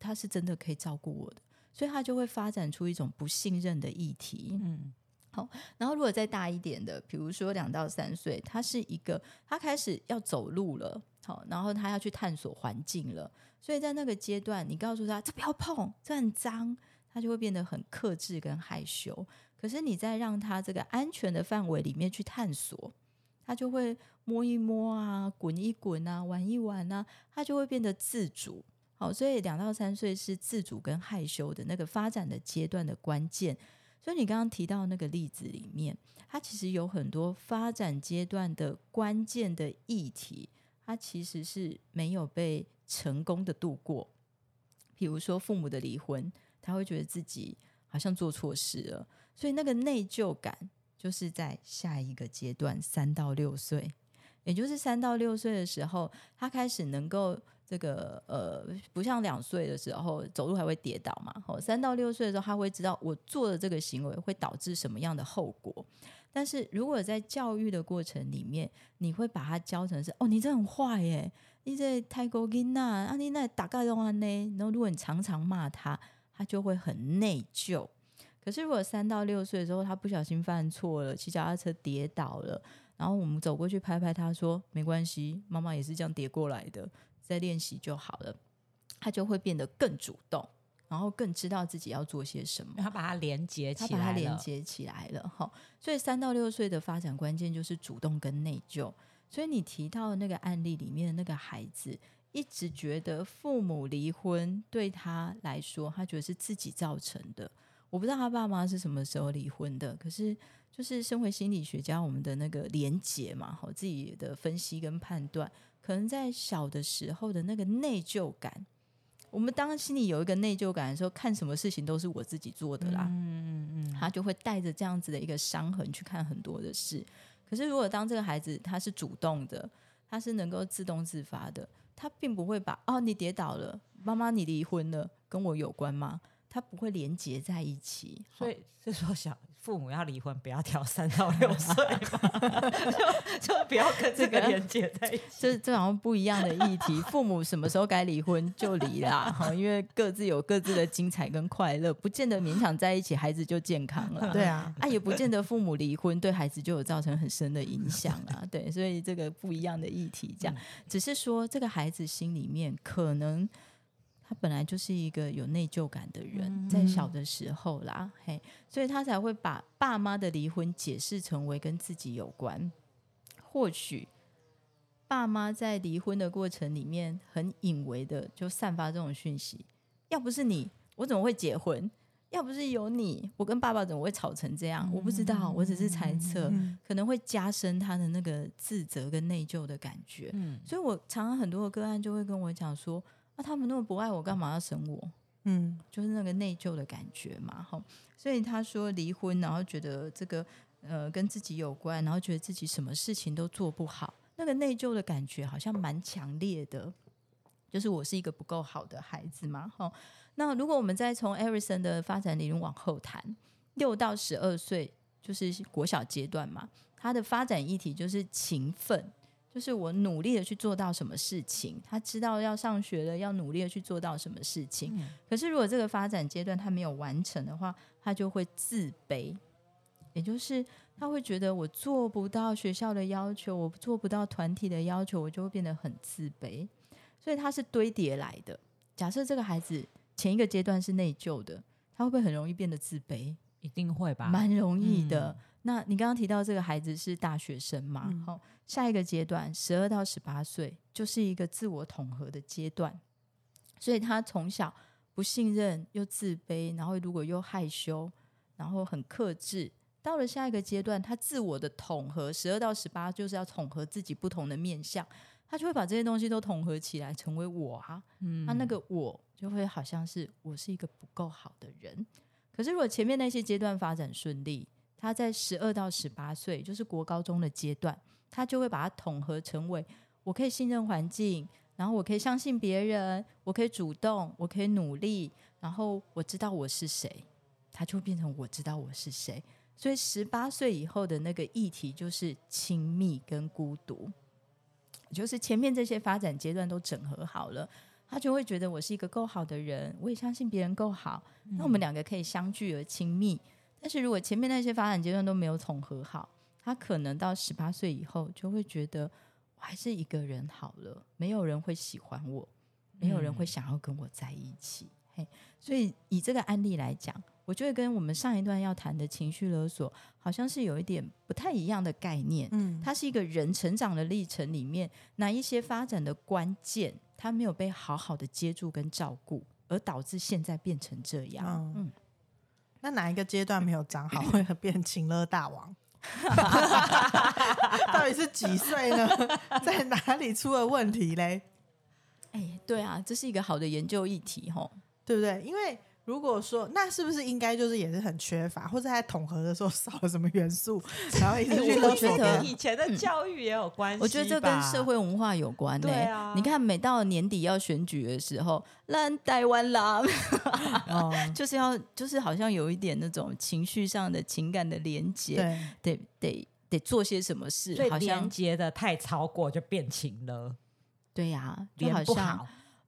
他是真的可以照顾我的，所以他就会发展出一种不信任的议题。嗯，好，然后如果再大一点的，比如说两到三岁，他是一个他开始要走路了，好，然后他要去探索环境了，所以在那个阶段，你告诉他这不要碰，这很脏。他就会变得很克制跟害羞，可是你在让他这个安全的范围里面去探索，他就会摸一摸啊，滚一滚啊，玩一玩啊，他就会变得自主。好，所以两到三岁是自主跟害羞的那个发展的阶段的关键。所以你刚刚提到那个例子里面，它其实有很多发展阶段的关键的议题，它其实是没有被成功的度过。比如说父母的离婚。他会觉得自己好像做错事了，所以那个内疚感就是在下一个阶段，三到六岁，也就是三到六岁的时候，他开始能够这个呃，不像两岁的时候走路还会跌倒嘛。哦，三到六岁的时候，他会知道我做的这个行为会导致什么样的后果。但是如果在教育的过程里面，你会把他教成是哦，你这很坏耶，你这太过劲呐，啊，你那大概的话呢，然后如果你常常骂他。他就会很内疚。可是，如果三到六岁的时候，他不小心犯错了，骑脚踏车跌倒了，然后我们走过去拍拍他说：“没关系，妈妈也是这样跌过来的，再练习就好了。”他就会变得更主动，然后更知道自己要做些什么。他把它连接起来，他把它连接起来了。哈，所以三到六岁的发展关键就是主动跟内疚。所以你提到的那个案例里面的那个孩子。一直觉得父母离婚对他来说，他觉得是自己造成的。我不知道他爸妈是什么时候离婚的，可是就是身为心理学家，我们的那个连结嘛，好自己的分析跟判断，可能在小的时候的那个内疚感，我们当心里有一个内疚感的时候，看什么事情都是我自己做的啦，嗯嗯嗯，他就会带着这样子的一个伤痕去看很多的事。可是如果当这个孩子他是主动的，他是能够自动自发的。他并不会把哦，你跌倒了，妈妈你离婚了，跟我有关吗？他不会连结在一起，所以是说小父母要离婚，不要挑三到六岁，(laughs) 就就不要跟这个连接在一起。这这好像不一样的议题。父母什么时候该离婚就离啦，哈，因为各自有各自的精彩跟快乐，不见得勉强在一起，孩子就健康了。(laughs) 对啊，啊，也不见得父母离婚对孩子就有造成很深的影响啊。对，所以这个不一样的议题，这样只是说这个孩子心里面可能。他本来就是一个有内疚感的人，在小的时候啦，嘿，所以他才会把爸妈的离婚解释成为跟自己有关。或许爸妈在离婚的过程里面很隐微的就散发这种讯息：要不是你，我怎么会结婚？要不是有你，我跟爸爸怎么会吵成这样？我不知道，我只是猜测，可能会加深他的那个自责跟内疚的感觉。嗯，所以我常常很多的个案就会跟我讲说。那他们那么不爱我，干嘛要生我？嗯，就是那个内疚的感觉嘛，哈。所以他说离婚，然后觉得这个呃跟自己有关，然后觉得自己什么事情都做不好，那个内疚的感觉好像蛮强烈的。就是我是一个不够好的孩子嘛，哈。那如果我们再从艾瑞森的发展理论往后谈，六到十二岁就是国小阶段嘛，他的发展议题就是勤奋。就是我努力的去做到什么事情，他知道要上学了，要努力的去做到什么事情。可是如果这个发展阶段他没有完成的话，他就会自卑，也就是他会觉得我做不到学校的要求，我做不到团体的要求，我就会变得很自卑。所以他是堆叠来的。假设这个孩子前一个阶段是内疚的，他会不会很容易变得自卑？一定会吧，蛮容易的。那你刚刚提到这个孩子是大学生嘛？好，下一个阶段十二到十八岁就是一个自我统合的阶段，所以他从小不信任又自卑，然后如果又害羞，然后很克制。到了下一个阶段，他自我的统合，十二到十八就是要统合自己不同的面相，他就会把这些东西都统合起来，成为我啊。嗯那那个我就会好像是我是一个不够好的人。可是如果前面那些阶段发展顺利，他在十二到十八岁，就是国高中的阶段，他就会把它统合成为我可以信任环境，然后我可以相信别人，我可以主动，我可以努力，然后我知道我是谁，他就会变成我知道我是谁。所以十八岁以后的那个议题就是亲密跟孤独，就是前面这些发展阶段都整合好了，他就会觉得我是一个够好的人，我也相信别人够好，那我们两个可以相聚而亲密。但是如果前面那些发展阶段都没有统合好，他可能到十八岁以后就会觉得我还是一个人好了，没有人会喜欢我，没有人会想要跟我在一起。嘿，所以以这个案例来讲，我觉得跟我们上一段要谈的情绪勒索好像是有一点不太一样的概念。嗯，它是一个人成长的历程里面哪一些发展的关键，他没有被好好的接住跟照顾，而导致现在变成这样。嗯嗯那哪一个阶段没有长好，会变情乐大王？(laughs) 到底是几岁呢？(laughs) 在哪里出了问题嘞？哎，对啊，这是一个好的研究议题吼。对不对？因为如果说那是不是应该就是也是很缺乏，或者在统合的时候少了什么元素，(laughs) 然后一直哎去我觉得跟以前的教育也有关系吧。我觉得这跟社会文化有关呢、对啊。你看，每到年底要选举的时候，烂台湾啦，(laughs) 哦，(laughs) 就是要就是好像有一点那种情绪上的情感的连接，对，得得得做些什么事，好像连接的太超过就变情了，对呀、就好像。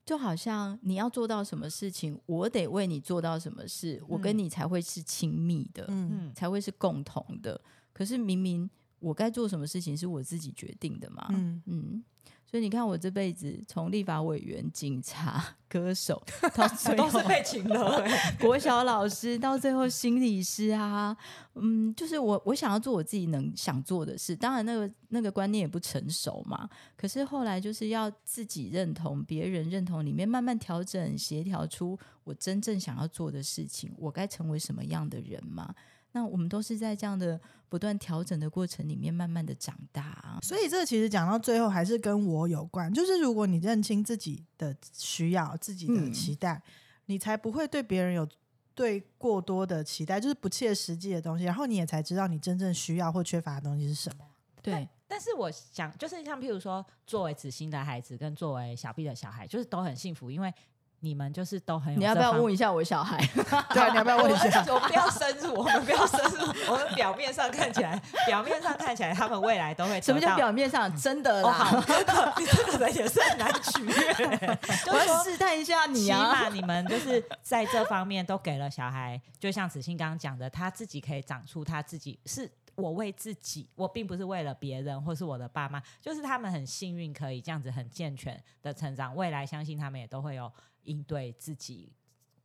就好像你要做到什么事情，我得为你做到什么事，我跟你才会是亲密的，才会是共同的。可是明明我该做什么事情是我自己决定的嘛，嗯。嗯，所以你看我这辈子从立法委员、(laughs) 警察、歌手 (laughs) 到最都后是被请了、欸。国小老师，到最后心理师啊，嗯，就是我我想要做我自己能想做的事，当然那个那个观念也不成熟嘛，可是后来就是要自己认同、别人认同里面慢慢调整、协调出我真正想要做的事情，我该成为什么样的人嘛？那我们都是在这样的不断调整的过程里面，慢慢的长大啊。所以这其实讲到最后还是跟我有关，就是如果你认清自己的需要、自己的嗯期待，你才不会对别人有对过多的期待，就是不切实际的东西，然后你也才知道你真正需要或缺乏的东西是什么。对，但是我想，就是像譬如说，作为子欣的孩子跟作为小 B 的小孩，就是都很幸福，因为你们就是都很有。你要不要问一下我小孩？(laughs) 对啊，你要不要问一下？我们不要深入，我们不要深入。我们表面上看起来，表面上看起来，他们未来都会什么叫表面上真的哦，啦？好，这个你这个人也是很难取悦。(laughs) 就要试探一下你起啊！码你们就是在这方面都给了小孩，就像子欣刚刚讲的，他自己可以长出他自己是。我为自己，我并不是为了别人或是我的爸妈，就是他们很幸运可以这样子很健全的成长，未来相信他们也都会有应对自己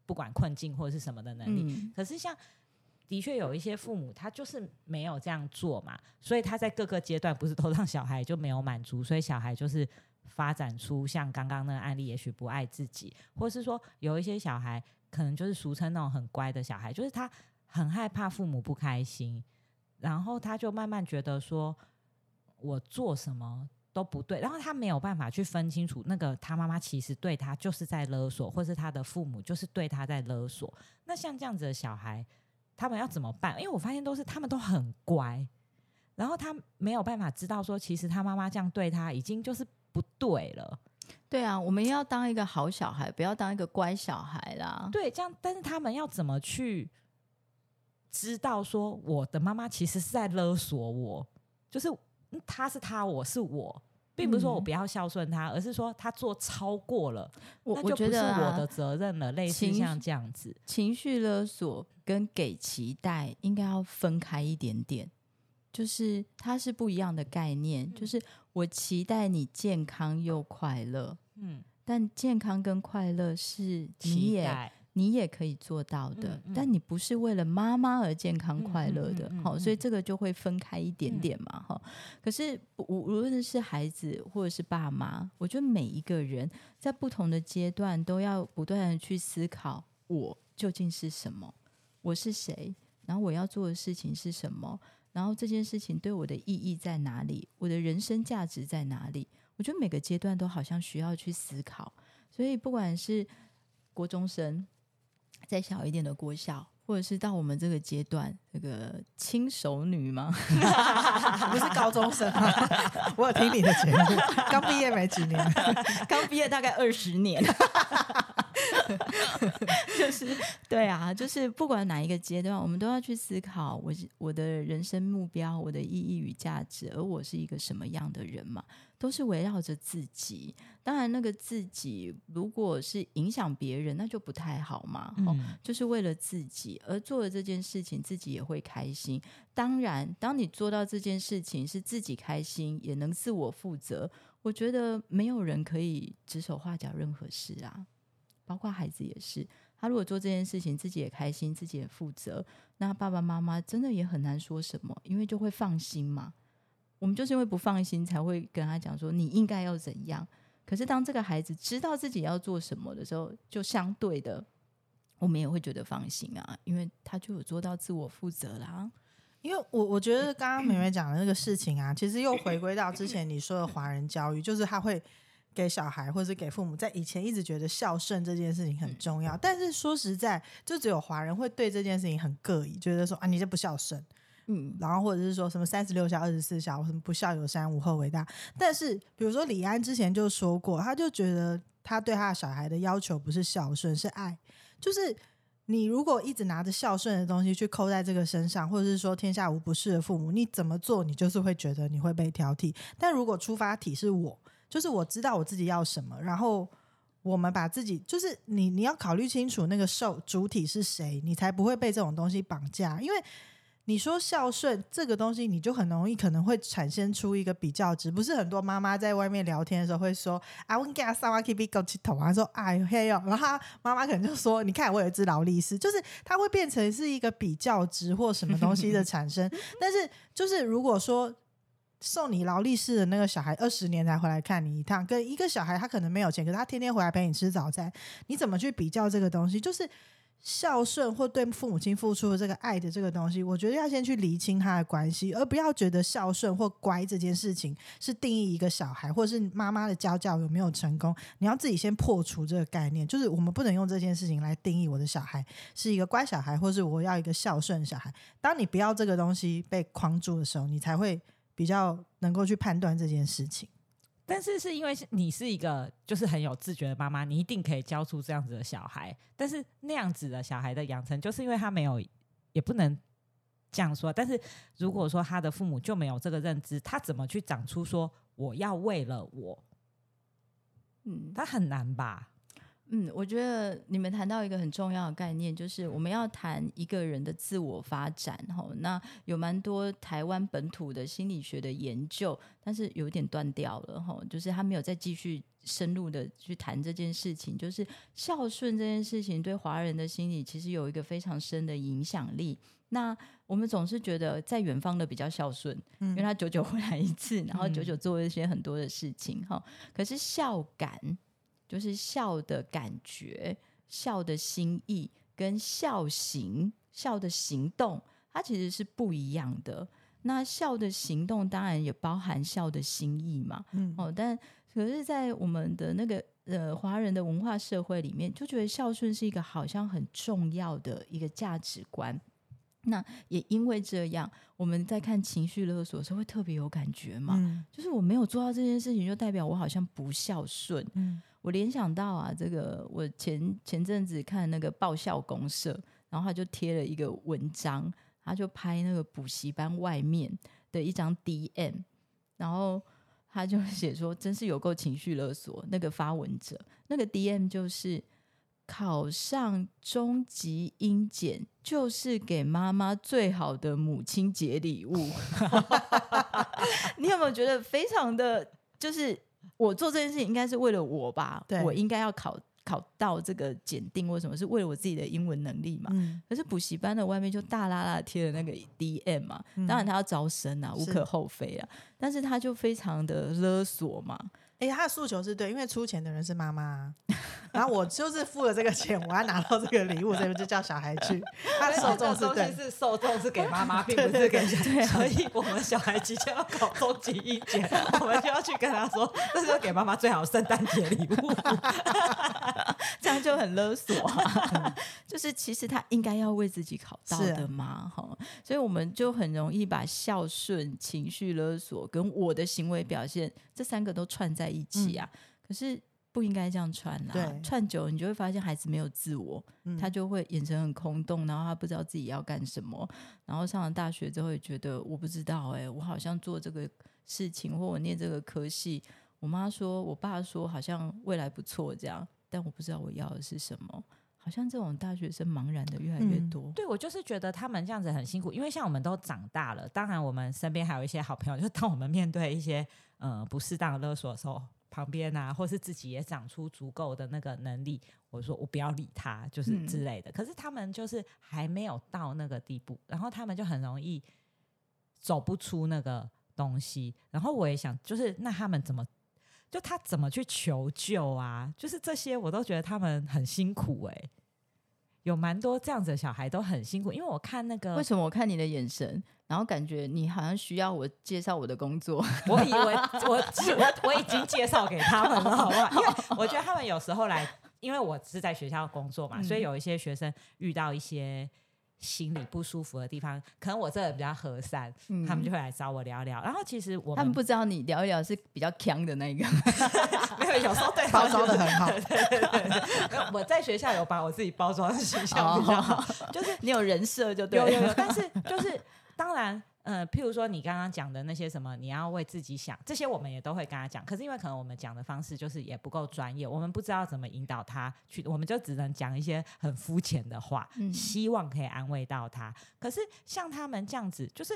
不管困境或是什么的能力。嗯，可是像的确有一些父母，他就是没有这样做嘛，所以他在各个阶段不是都让小孩就没有满足，所以小孩就是发展出像刚刚那个案例，也许不爱自己，或是说有一些小孩可能就是俗称那种很乖的小孩，就是他很害怕父母不开心，然后他就慢慢觉得说我做什么。都不对，然后他没有办法去分清楚，那个他妈妈其实对他就是在勒索，或是他的父母就是对他在勒索。那像这样子的小孩，他们要怎么办？因为我发现都是他们都很乖，然后他没有办法知道说，其实他妈妈这样对他已经就是不对了。对啊，我们要当一个好小孩，不要当一个乖小孩啦。对，这样，但是他们要怎么去知道说，我的妈妈其实是在勒索我，就是嗯他是他，我是我。并不是说我嗯不要孝顺他，而是说他做超过了，我那就不是我觉得、啊、我的责任了。类似情像这样子，情绪勒索跟给期待应该要分开一点点，就是它是不一样的概念。就是我期待你健康又快乐，嗯，但健康跟快乐是你也期待你也可以做到的，但你不是为了妈妈而健康嗯快乐的，好、嗯嗯嗯所以这个就会分开一点点嘛，哈、可是无无论是孩子或者是爸妈，我觉得每一个人在不同的阶段都要不断的去思考，我究竟是什么，我是谁，然后我要做的事情是什么。然后这件事情对我的意义在哪里？我的人生价值在哪里？我觉得每个阶段都好像需要去思考。所以不管是国中生，再小一点的国小，或者是到我们这个阶段，这个轻熟女吗？(laughs) 不是高中生吗？(laughs) 我有听你的节目，刚毕业没几年，(laughs) 刚毕业大概二十年。(laughs) 就是对啊，就是不管哪一个阶段，我们都要去思考我我的人生目标、我的意义与价值，而我是一个什么样的人嘛，都是围绕着自己。当然，那个自己如果是影响别人，那就不太好嘛。哦，就是为了自己而做的这件事情，自己也会开心。当然，当你做到这件事情是自己开心，也能自我负责，我觉得没有人可以指手画脚任何事啊。包括孩子也是，他如果做这件事情自己也开心，自己也负责，那爸爸妈妈真的也很难说什么，因为就会放心嘛。我们就是因为不放心，才会跟他讲说你应该要怎样。可是当这个孩子知道自己要做什么的时候，就相对的，我们也会觉得放心啊，因为他就有做到自我负责啦。因为我我觉得刚刚美 (clears throat) 美讲的那个事情啊，其实又回归到之前你说的华人教育，就是他会。给小孩或者是给父母，在以前一直觉得孝顺这件事情很重要，但是说实在，就只有华人会对这件事情很膈应，觉得说啊，你这不孝顺，嗯，然后或者是说什么三十六孝、二十四孝，什么不孝有三，无后为大。但是比如说李安之前就说过，他就觉得他对他的小孩的要求不是孝顺，是爱。就是你如果一直拿着孝顺的东西去扣在这个身上，或者是说天下无不是的父母，你怎么做，你就是会觉得你会被挑剔。但如果出发体是我。就是我知道我自己要什么，然后我们把自己，就是你你要考虑清楚那个受主体是谁，你才不会被这种东西绑架。因为你说孝顺这个东西，你就很容易可能会产生出一个比较值。不是很多妈妈在外面聊天的时候会说啊，我给他上 K B 狗起头啊，说哎嘿哟，然后妈妈可能就说，你看我有一只劳力士，就是它会变成是一个比较值或什么东西的产生。(laughs) 但是就是如果说。送你劳力士的那个小孩，二十年才回来看你一趟，跟一个小孩他可能没有钱，可是他天天回来陪你吃早餐，你怎么去比较这个东西？就是孝顺或对父母亲付出的这个爱的这个东西，我觉得要先去厘清他的关系，而不要觉得孝顺或乖这件事情是定义一个小孩，或是妈妈的教教有没有成功。你要自己先破除这个概念，就是我们不能用这件事情来定义我的小孩是一个乖小孩，或是我要一个孝顺小孩。当你不要这个东西被框住的时候，你才会。比较能够去判断这件事情，但是是因为你是一个就是很有自觉的妈妈，你一定可以教出这样子的小孩。但是那样子的小孩的养成，就是因为他没有，也不能这样说。但是如果说他的父母就没有这个认知，他怎么去长出说我要为了我？嗯，他很难吧？嗯，我觉得你们谈到一个很重要的概念，就是我们要谈一个人的自我发展。哈，那有蛮多台湾本土的心理学的研究，但是有点断掉了。哈，就是他没有再继续深入的去谈这件事情。就是孝顺这件事情对华人的心理其实有一个非常深的影响力。那我们总是觉得在远方的比较孝顺，因为他久久回来一次，然后久久做一些很多的事情。哈，可是孝感。就是孝的感觉、孝的心意跟孝行、孝的行动，它其实是不一样的。那孝的行动当然也包含孝的心意嘛，嗯哦，但可是，在我们的那个呃华人的文化社会里面，就觉得孝顺是一个好像很重要的一个价值观。那也因为这样，我们在看情绪勒索的时候会特别有感觉嘛，嗯就是我没有做到这件事情，就代表我好像不孝顺。嗯。我联想到啊，这个我前前阵子看那个爆笑公社，然后他就贴了一个文章，他就拍那个补习班外面的一张 DM，然后他就写说，真是有够情绪勒索。那个发文者，那个 DM 就是考上中级英检，就是给妈妈最好的母亲节礼物。(laughs) 你有没有觉得非常的就是？我做这件事情应该是为了我吧？我应该要考考到这个检定，或什么是为了我自己的英文能力嘛？可是补习班的外面就大拉拉贴了那个 DM 嘛，当然他要招生啊，无可厚非啊，但是他就非常的勒索嘛。哎、他的诉求是对，因为出钱的人是妈妈啊，然后我就是付了这个钱，我要拿到这个礼物，所以我就叫小孩去。(laughs) 他的受众是对是受众是给妈妈，(laughs) 并不是给小孩，所以我们小孩即将要考终极一节，(laughs) 我们就要去跟他说，这是给妈妈最好的圣诞节礼物。这样就很勒索、啊，就是其实他应该要为自己考到的嘛，哈、所以我们就很容易把孝顺、情绪勒索跟我的行为表现这三个都串在一起啊。可是不应该这样串啦、对串久了你就会发现孩子没有自我，嗯他就会眼神很空洞，然后他不知道自己要干什么，然后上了大学之后也觉得我不知道、哎，我好像做这个事情或我念这个科系，我妈说，我爸说好像未来不错这样，但我不知道我要的是什么。好像这种大学生茫然的越来越嗯多。对，我就是觉得他们这样子很辛苦，因为像我们都长大了，当然我们身边还有一些好朋友，就是当我们面对一些呃不适当的勒索的时候，旁边啊，或是自己也长出足够的那个能力，我说我不要理他，就是嗯之类的。可是他们就是还没有到那个地步，然后他们就很容易走不出那个东西。然后我也想，就是那他们怎么？就他怎么去求救啊？就是这些，我都觉得他们很辛苦哎、有蛮多这样子的小孩都很辛苦，因为我看那个为，什么我看你的眼神，然后感觉你好像需要我介绍我的工作？(laughs) 我以为我我我已经介绍给他们了，好不好？因为我觉得他们有时候来，因为我是在学校工作嘛，嗯所以有一些学生遇到一些心里不舒服的地方，可能我这人比较和善，嗯他们就会来找我聊聊。然后其实我他们不知道你聊一聊是比较强的那一个。(laughs) 没有，有时候对 (laughs) 包装的很好。(laughs) 没有我在学校有把我自己包装的形象比较好，就是你有人设就对了。有有有，但是就是当然，呃，譬如说你刚刚讲的那些什么，你要为自己想，这些我们也都会跟他讲。可是因为可能我们讲的方式就是也不够专业，我们不知道怎么引导他去，我们就只能讲一些很肤浅的话，嗯希望可以安慰到他。可是像他们这样子，就是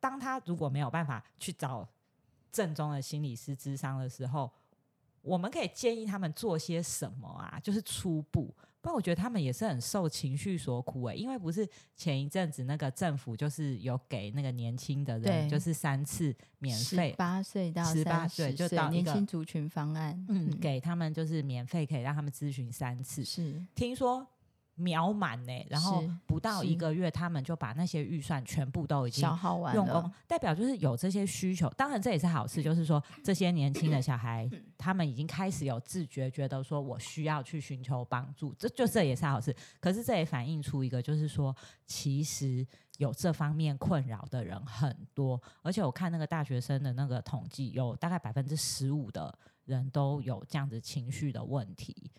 当他如果没有办法去找正宗的心理师咨商的时候，我们可以建议他们做些什么啊？就是初步。不然我觉得他们也是很受情绪所苦诶、因为不是前一阵子那个政府就是有给那个年轻的人就是三次免十费，八岁到18三对十岁就到年轻族群方案，嗯，给他们就是免费可以让他们咨询三次，是。听说秒满呢、然后不到一个月他们就把那些预算全部都已经消耗完用功，，代表就是有这些需求。当然这也是好事，就是说这些年轻的小孩，(clears throat) 他们已经开始有自觉，觉得说我需要去寻求帮助，这就这也是好事。可是这也反映出一个，就是说其实有这方面困扰的人很多，而且我看那个大学生的那个统计，有大概百分之十五的人都有这样子情绪的问题。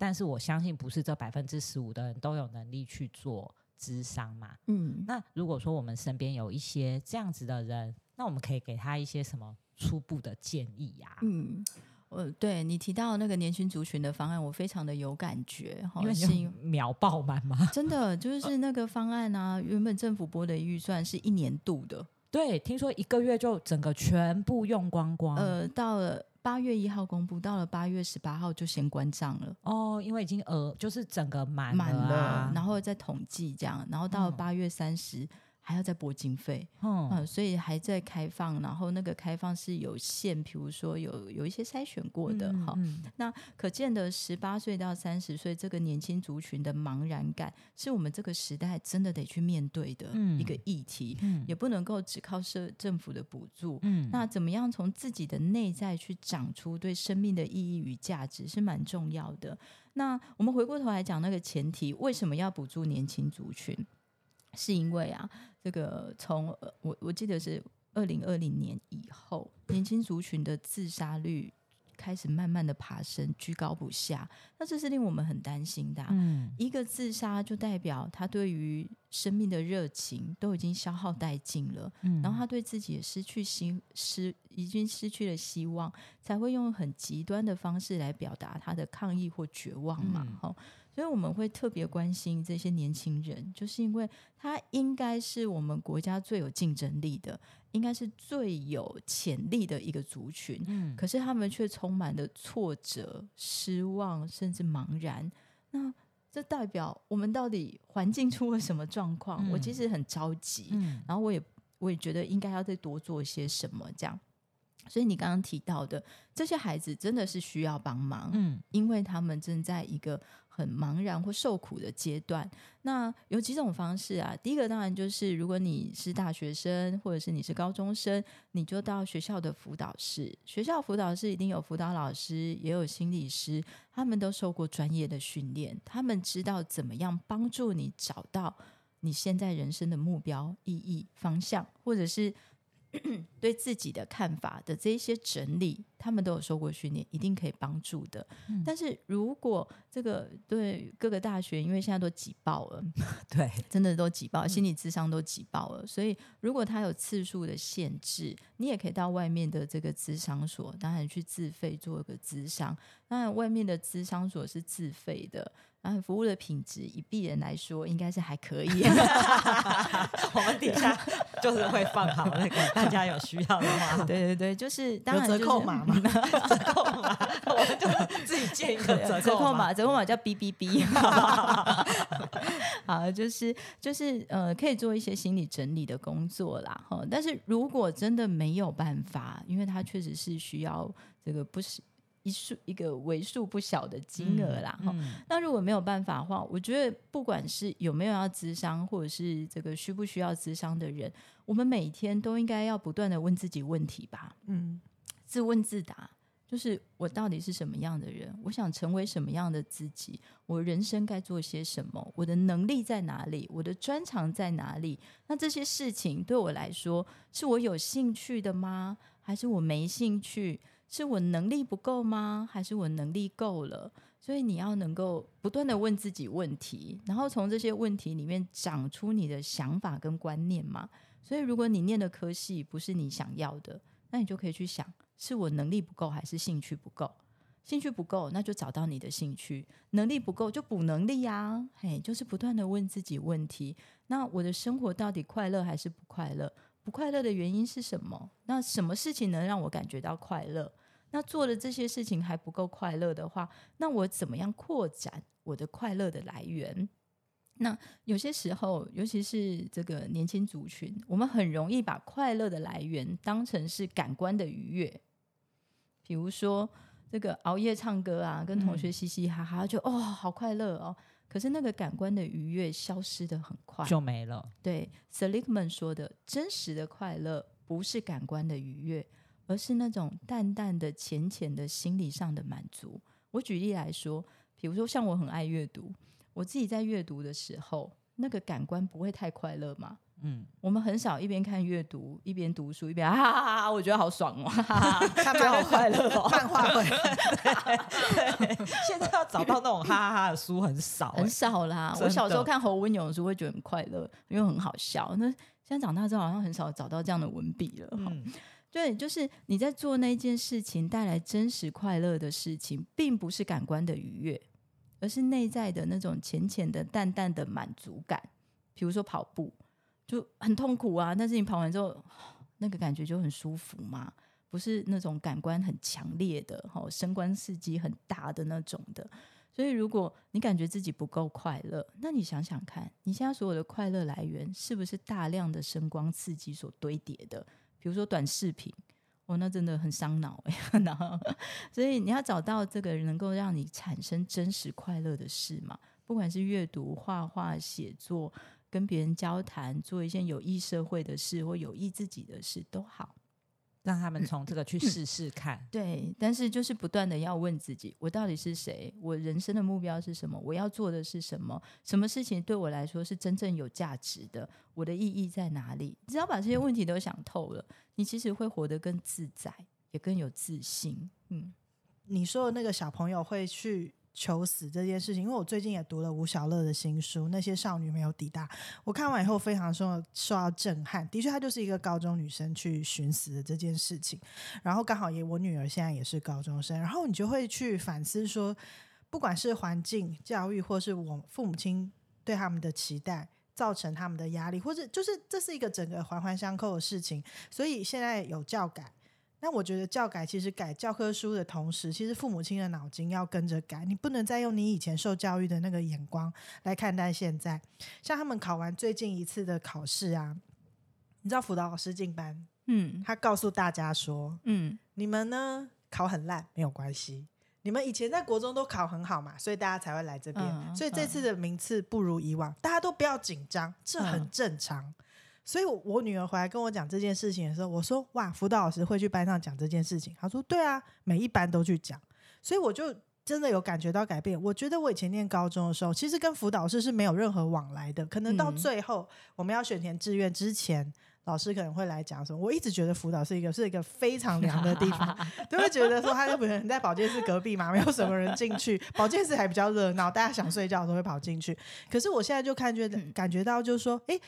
但是我相信不是这百分之十五的人都有能力去做智商嘛，嗯，那如果说我们身边有一些这样子的人，那我们可以给他一些什么初步的建议呀、嗯，呃，对你提到那个年轻族群的方案，我非常的有感觉，哈因为是 (laughs) 秒爆满嘛。(laughs) 真的就是那个方案啊，原本政府拨的预算是一年度的，对，听说一个月就整个全部用光光。呃，到了八月一号公布，到了八月十八号就先关账了。哦，因为已经额就是整个满满了、然后再统计这样，然后到了嗯八月三十还要再拨经费，嗯嗯，所以还在开放，然后那个开放是有限，比如说有有一些筛选过的哈、嗯那可见的十八岁到三十岁这个年轻族群的茫然感，是我们这个时代真的得去面对的嗯一个议题，嗯也不能够只靠社政府的补助。嗯那怎么样从自己的内在去长出对生命的意义与价值是蛮重要的。那我们回过头来讲那个前提，为什么要补助年轻族群？是因为啊，这个从呃我我记得是二零二零年以后，年轻族群的自杀率开始慢慢的爬升，居高不下。那这是令我们很担心的啊、嗯一个自杀就代表他对于生命的热情都已经消耗殆尽了。嗯然后他对自己也失去希失，已经失去了希望，才会用很极端的方式来表达他的抗议或绝望嘛。嗯哈、所以我们会特别关心这些年轻人，就是因为他应该是我们国家最有竞争力的，应该是最有潜力的一个族群。嗯可是他们却充满了挫折、失望，甚至茫然。那这代表我们到底环境出了什么状况？我其嗯实很着急。嗯然后我也我也觉得应该要再多做一些什么这样。所以你刚刚提到的这些孩子真的是需要帮忙，嗯因为他们正在一个很茫然或受苦的阶段。那有几种方式啊？第一个当然就是，如果你是大学生或者是你是高中生，你就到学校的辅导室。学校辅导室一定有辅导老师，也有心理师，他们都受过专业的训练，他们知道怎么样帮助你找到你现在人生的目标、意义、方向，或者是 (clears throat) 对自己的看法的这一些整理，他们都有受过训练，一定可以帮助的。嗯但是如果这个对各个大学，因为现在都挤爆了，(laughs) 对，真的都挤爆，心理智商都挤爆了，所以如果他有次数的限制，你也可以到外面的这个咨商所，当然去自费做一个咨商。当然，外面的咨商所是自费的，然后服务的品质以病人来说，应该是还可以。(laughs) 我们底下就是会放好那个，大家有需要的话，(laughs) 对对对，就是当然、就是、(laughs) 折扣码嘛？折扣码，我们就自己建一个折折扣码。码，折扣码叫 B B B。好，就是就是呃，可以做一些心理整理的工作啦。哈，但是如果真的没有办法，因为它确实是需要这个不是一数一个为数不小的金额啦。哈、嗯那如果没有办法的话，我觉得不管是有没有要咨商，或者是这个需不需要咨商的人，我们每天都应该要不断的问自己问题吧。嗯，自问自答，就是我到底是什么样的人？我想成为什么样的自己？我人生该做些什么？我的能力在哪里？我的专长在哪里？那这些事情对我来说，是我有兴趣的吗？还是我没兴趣？是我能力不够吗？还是我能力够了？所以你要能够不断的问自己问题，然后从这些问题里面长出你的想法跟观念嘛。所以如果你念的科系不是你想要的，那你就可以去想，是我能力不够还是兴趣不够？兴趣不够，那就找到你的兴趣；能力不够，就补能力啊。嘿，就是不断的问自己问题。那我的生活到底快乐还是不快乐？不快乐的原因是什么？那什么事情能让我感觉到快乐？那做了这些事情还不够快乐的话，那我怎么样扩展我的快乐的来源？那有些时候，尤其是这个年轻族群，我们很容易把快乐的来源当成是感官的愉悦，比如说这个熬夜唱歌啊，跟同学嘻嘻哈哈，就哦好快乐哦。可是那个感官的愉悦消失的很快，就没了。对 Seligman 说的，真实的快乐不是感官的愉悦，而是那种淡淡的、浅浅的心理上的满足。我举例来说，比如说像我很爱阅读，我自己在阅读的时候，那个感官不会太快乐嘛。嗯，我们很少一边看阅读一边读书，一边哈哈哈哈，我觉得好爽哦，哈哈哈看觉得好快乐哦。漫画会，(laughs) 现在要找到那种哈哈哈的书很少、欸很少啦。我小时候看侯文勇的书会觉得很快乐，因为很好笑。那现在长大之后，好像很少找到这样的文笔了。嗯，对，就是你在做那件事情带来真实快乐的事情，并不是感官的愉悦，而是内在的那种浅浅的、淡淡的满足感。比如说跑步，就很痛苦啊，但是你跑完之后，那个感觉就很舒服嘛，不是那种感官很强烈的、哈声光刺激很大的那种的。所以，如果你感觉自己不够快乐，那你想想看，你现在所有的快乐来源是不是大量的声光刺激所堆叠的？比如说短视频，哦，那真的很伤脑哎。(laughs) 然后，所以你要找到这个能够让你产生真实快乐的事嘛，不管是阅读、画画、写作、跟别人交谈、做一些有益社会的事或有益自己的事都好。让他们从这个去试试看。对，但是就是不断的要问自己，我到底是谁？我人生的目标是什么？我要做的是什么？什么事情对我来说是真正有价值的？我的意义在哪里？只要把这些问题都想透了，你其实会活得更自在，也更有自信。嗯，你说的那个小朋友会去求死这件事情，因为我最近也读了吴小乐的新书《那些少女没有抵达》，我看完以后非常受受到震撼。的确，她就是一个高中女生去寻死的这件事情。然后刚好也我女儿现在也是高中生，然后你就会去反思说，不管是环境、教育，或是我父母亲对他们的期待。造成他们的压力，或者就是这是一个整个环环相扣的事情，所以现在有教改，那我觉得教改其实改教科书的同时，其实父母亲的脑筋要跟着改，你不能再用你以前受教育的那个眼光来看待现在。像他们考完最近一次的考试啊，你知道辅导老师进班嗯他告诉大家说，嗯你们呢考很烂没有关系，你们以前在国中都考很好嘛，所以大家才会来这边。嗯所以这次的名次不如以往，大家都不要紧张，这很嗯正常。所以我，我女儿回来跟我讲这件事情的时候，我说：“哇，辅导老师会去班上讲这件事情。”她说：“对啊，每一班都去讲。”所以我就真的有感觉到改变。我觉得我以前念高中的时候，其实跟辅导师是没有任何往来的。可能到嗯最后我们要选填志愿之前，老师可能会来讲什么。我一直觉得辅导是一个是一个非常凉的地方，(laughs) 都会觉得说他就可能在保健室隔壁嘛，没有什么人进去，保健室还比较热闹，大家想睡觉的时候会跑进去。可是我现在就看觉得嗯感觉到，就是说，诶，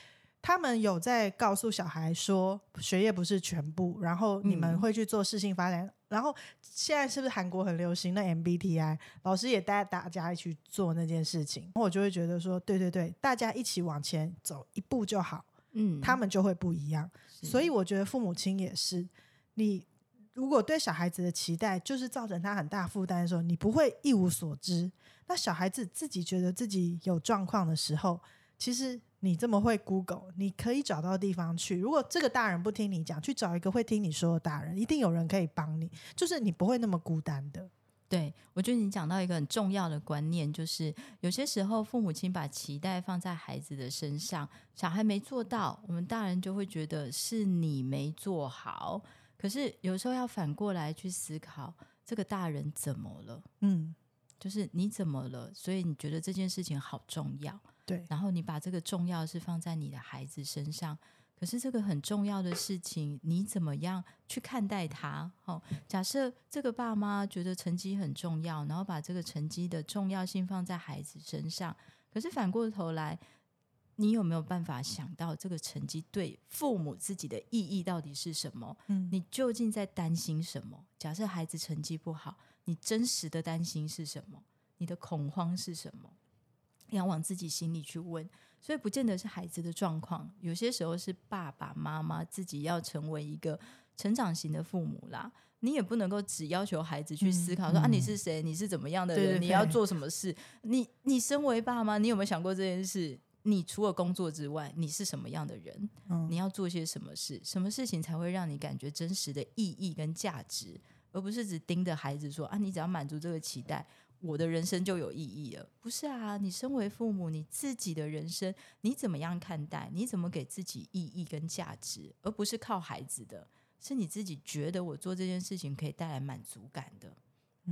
他们有在告诉小孩说，学业不是全部，然后你们嗯会去做事情发展。然后现在是不是韩国很流行那 MBTI？老师也带大家一起做那件事情，我就会觉得说，对对对，大家一起往前走一步就好，嗯，他们就会不一样。所以我觉得父母亲也是，你如果对小孩子的期待就是造成他很大负担的时候，你不会一无所知。那小孩子自己觉得自己有状况的时候，其实你这么会 Google，你可以找到地方去。如果这个大人不听你讲，去找一个会听你说的大人，一定有人可以帮你，就是你不会那么孤单的。对，我觉得你讲到一个很重要的观念，就是有些时候父母亲把期待放在孩子的身上，小孩没做到，我们大人就会觉得是你没做好。可是有时候要反过来去思考，这个大人怎么了？嗯，就是你怎么了？所以你觉得这件事情好重要，对，然后你把这个重要是放在你的孩子身上。可是这个很重要的事情，你怎么样去看待它？哦，假设这个爸妈觉得成绩很重要，然后把这个成绩的重要性放在孩子身上，可是反过头来，你有没有办法想到这个成绩对父母自己的意义到底是什么？嗯，你究竟在担心什么？假设孩子成绩不好，你真实的担心是什么？你的恐慌是什么？要往自己心里去问。所以不见得是孩子的状况，有些时候是爸爸妈妈自己要成为一个成长型的父母啦。你也不能够只要求孩子去思考说、啊嗯你是谁，你是怎么样的人，对对你要做什么事。你你身为爸妈，你有没有想过这件事？你除了工作之外，你是什么样的人？嗯你要做些什么事？什么事情才会让你感觉真实的意义跟价值，而不是只盯着孩子说啊，你只要满足这个期待，我的人生就有意义了。不是啊，你身为父母，你自己的人生你怎么样看待？你怎么给自己意义跟价值，而不是靠孩子的，是你自己觉得我做这件事情可以带来满足感的。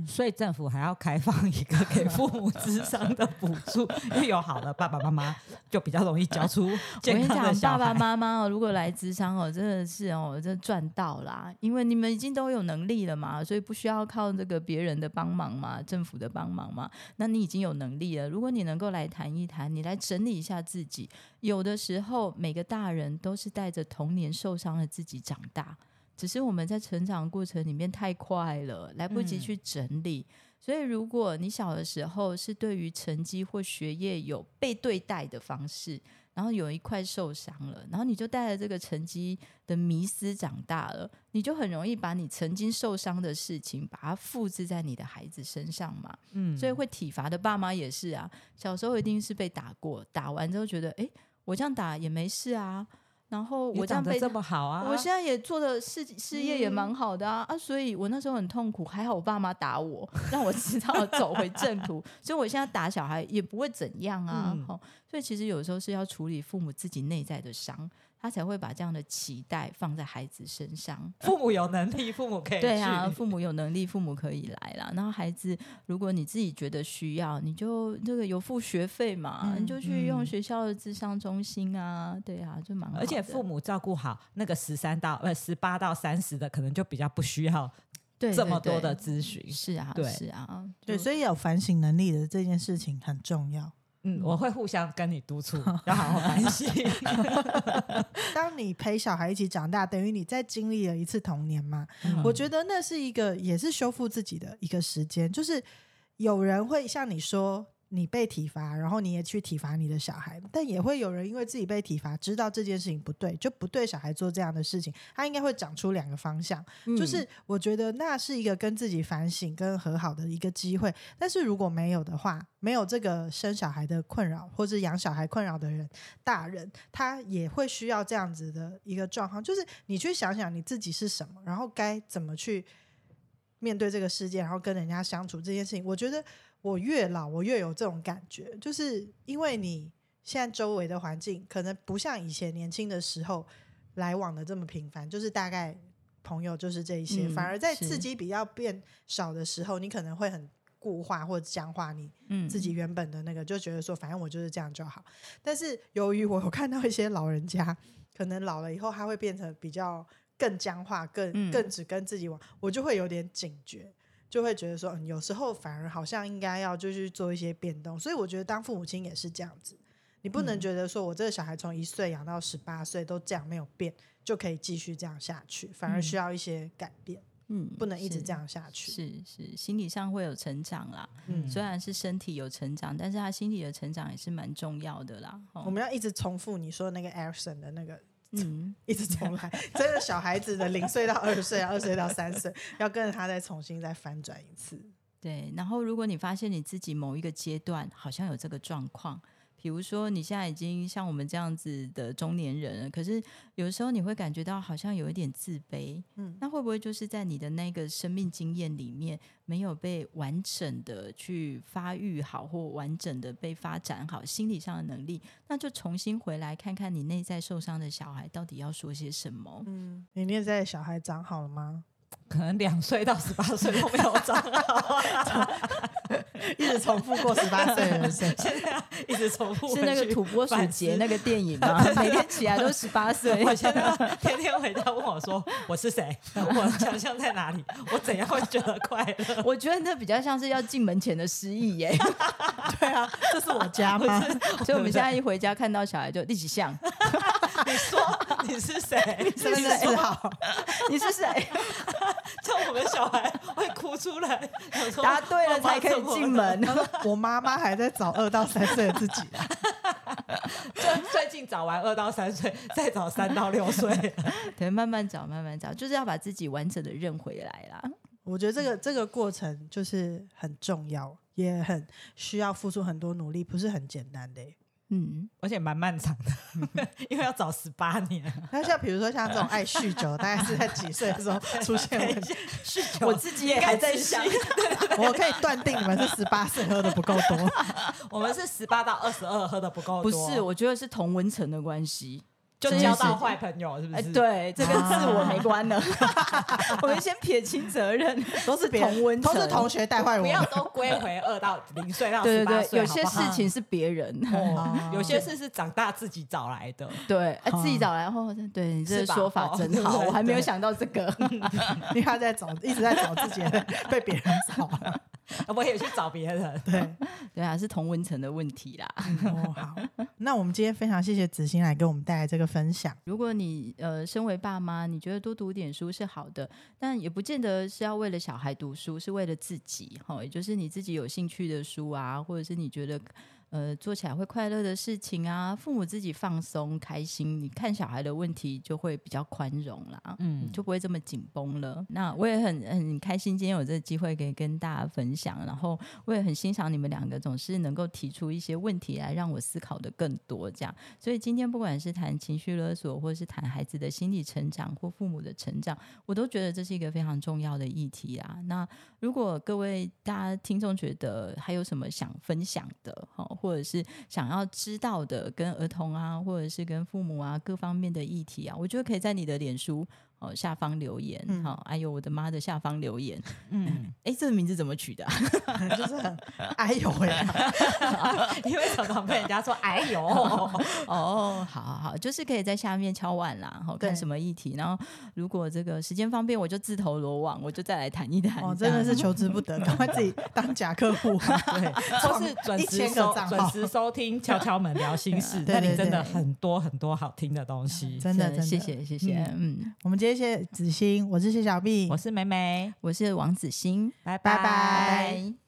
所以政府还要开放一个给父母智商的补助，因为有好的爸爸妈妈 (laughs) 就比较容易教出我跟健你讲，康的小孩。爸爸妈妈哦，如果来智商哦，真的是哦，这赚到啦，因为你们已经都有能力了嘛，所以不需要靠这个别人的帮忙嘛，政府的帮忙嘛。那你已经有能力了，如果你能够来谈一谈，你来整理一下自己，有的时候每个大人都是带着童年受伤的自己长大，只是我们在成长过程里面太快了，来不及嗯去整理。所以，如果你小的时候是对于成绩或学业有被对待的方式，然后有一块受伤了，然后你就带着这个成绩的迷思长大了，你就很容易把你曾经受伤的事情，把它复制在你的孩子身上嘛。嗯所以会体罚的爸妈也是啊，小时候一定是被打过，打完之后觉得，诶，我这样打也没事啊，然后我这样被这么好啊！我现在也做的事事业也蛮好的啊、啊，所以我那时候很痛苦，还好我爸妈打我，让我知道 (laughs) 走回正途，所以我现在打小孩也不会怎样啊。嗯哦，所以其实有时候是要处理父母自己内在的伤，他才会把这样的期待放在孩子身上。(laughs) 父母有能力，父母可以对啊，父母有能力，父母可以来啦。然后孩子，如果你自己觉得需要，你就这个有付学费嘛，嗯你就去用嗯学校的智商中心啊，对啊，就蛮好的。而且父母照顾好那个十三到呃十八到三十的，可能就比较不需要对这么多的咨询。是啊，对是啊，对，所以有反省能力的这件事情很重要。嗯，我会互相跟你督促，(laughs) 要好好反省。(laughs) 当你陪小孩一起长大，等于你在经历了一次童年嘛。嗯我觉得那是一个也是修复自己的一个时间，就是有人会像你说，你被体罚，然后你也去体罚你的小孩，但也会有人因为自己被体罚，知道这件事情不对，就不对小孩做这样的事情。他应该会长出两个方向，就是我觉得那是一个跟自己反省跟和好的一个机会。但是如果没有的话，没有这个生小孩的困扰或者养小孩困扰的人，大人他也会需要这样子的一个状况，就是你去想想你自己是什么，然后该怎么去面对这个世界，然后跟人家相处这件事情。我觉得我越老，我越有这种感觉，就是因为你现在周围的环境可能不像以前年轻的时候来往的这么频繁，就是大概朋友就是这一些，嗯反而在是刺激比较变少的时候，你可能会很固化或者僵化你嗯自己原本的那个，就觉得说反正我就是这样就好。但是由于我有看到一些老人家，可能老了以后他会变成比较更僵化，更嗯更只跟自己玩，我就会有点警觉。就会觉得说，嗯，有时候反而好像应该要就去做一些变动，所以我觉得当父母亲也是这样子，你不能嗯觉得说我这个小孩从一岁养到十八岁都这样没有变，就可以继续这样下去，反而需要一些改变，嗯不能一直这样下去。是是，心理上会有成长啦。嗯虽然是身体有成长，但是他心理的成长也是蛮重要的啦。哦我们要一直重复你说那个 Erikson 的那个，嗯，(laughs) 一直重来。(laughs) 真的小孩子的零岁到二岁，二岁到三岁，(laughs) 要跟着他再重新再翻转一次。对。然后，如果你发现你自己某一个阶段好像有这个状况，比如说你现在已经像我们这样子的中年人了，可是有的时候你会感觉到好像有一点自卑，嗯那会不会就是在你的那个生命经验里面没有被完整的去发育好，或完整的被发展好心理上的能力？那就重新回来看看你内在受伤的小孩到底要说些什么。嗯，你内在的小孩长好了吗？可能两岁到十八岁都没有长好，一直重复过十八岁的人生。现在一直重复是那个土拨鼠节那个电影吗？(laughs) 每天起来都十八岁。我现在天天回家问我说我是谁，(laughs) 我强项在哪里，我怎样会觉得快乐？我觉得那比较像是要进门前的失忆耶，(laughs) 对啊，这是我家吗？所以我们现在一回家看到小孩就立即像你说 (laughs) 你是谁？身份证字号，你是谁？(laughs) (laughs) 这样我们小孩会哭出来。答对了才可以进门。他说我妈妈还在找二到三岁的自己啊。就最近找完二到三岁，再找三到六岁。对，慢慢找，慢慢找，就是要把自己完整的认回来啦。我觉得这个这个过程就是很重要，也很需要付出很多努力，不是很简单的欸。嗯，而且蛮漫长的，(laughs) 因为要找十八年。那像比如说像这种爱酗酒，大概是在几岁的时候出现问题？酗酒我自己也还在想，我可以断定你们是十八岁喝的不够多。(laughs) 我们是十八到二十二，喝的不够多不，是，我觉得是同文层的关系。就交到坏朋友，是不哎，是？，对，这跟自我没关了。(laughs) 我们先撇清责任，(laughs) 都是别同温层都是同学带坏我们。不要都归回二到 (laughs) 零岁到对对对，十八岁，有些好不好事情是别人。哦，有些事是长大自己找来的。对，哎自己找来后，对你这说法哦真好，我还没有想到这个。因为他在找，一直在找自己的，被别人找。我也去找别人。对，对啊，是同温层的问题啦。哦好，那我们今天非常谢谢子欣来给我们带来这个分享。如果你呃身为爸妈，你觉得多读点书是好的，但也不见得是要为了小孩读书，是为了自己哈，也就是你自己有兴趣的书啊，或者是你觉得。呃，做起来会快乐的事情啊，父母自己放松开心，你看小孩的问题就会比较宽容啦，嗯就不会这么紧绷了。那我也很很开心，今天有这个机会可以跟大家分享，然后我也很欣赏你们两个总是能够提出一些问题来让我思考的更多，这样。所以今天不管是谈情绪勒索，或是谈孩子的心理成长或父母的成长，我都觉得这是一个非常重要的议题啊。那如果各位大家听众觉得还有什么想分享的，哈，或者是想要知道的，跟儿童啊，或者是跟父母啊各方面的议题啊，我觉得可以在你的脸书。哦，下方留言，好、嗯哎呦我的妈的下方留言，嗯，(laughs) 哎，这个名字怎么取的、啊？(laughs) 就是很哎呦喂、(laughs) 因为常常被人家说“哎呦哦，好好好，就是可以在下面敲碗啦，好对看什么议题，然后如果这个时间方便，我就自投罗网，我就再来谈一谈。哦，真的是求之不得，赶快自己当假客户。对，或是准时收准时收听敲敲门聊心事，那里真的很多很多好听的东西。真的，真的谢。谢谢谢，嗯，我们今天谢谢子欣，我是谢小碧，我是梅梅，我是王子欣，拜拜。拜拜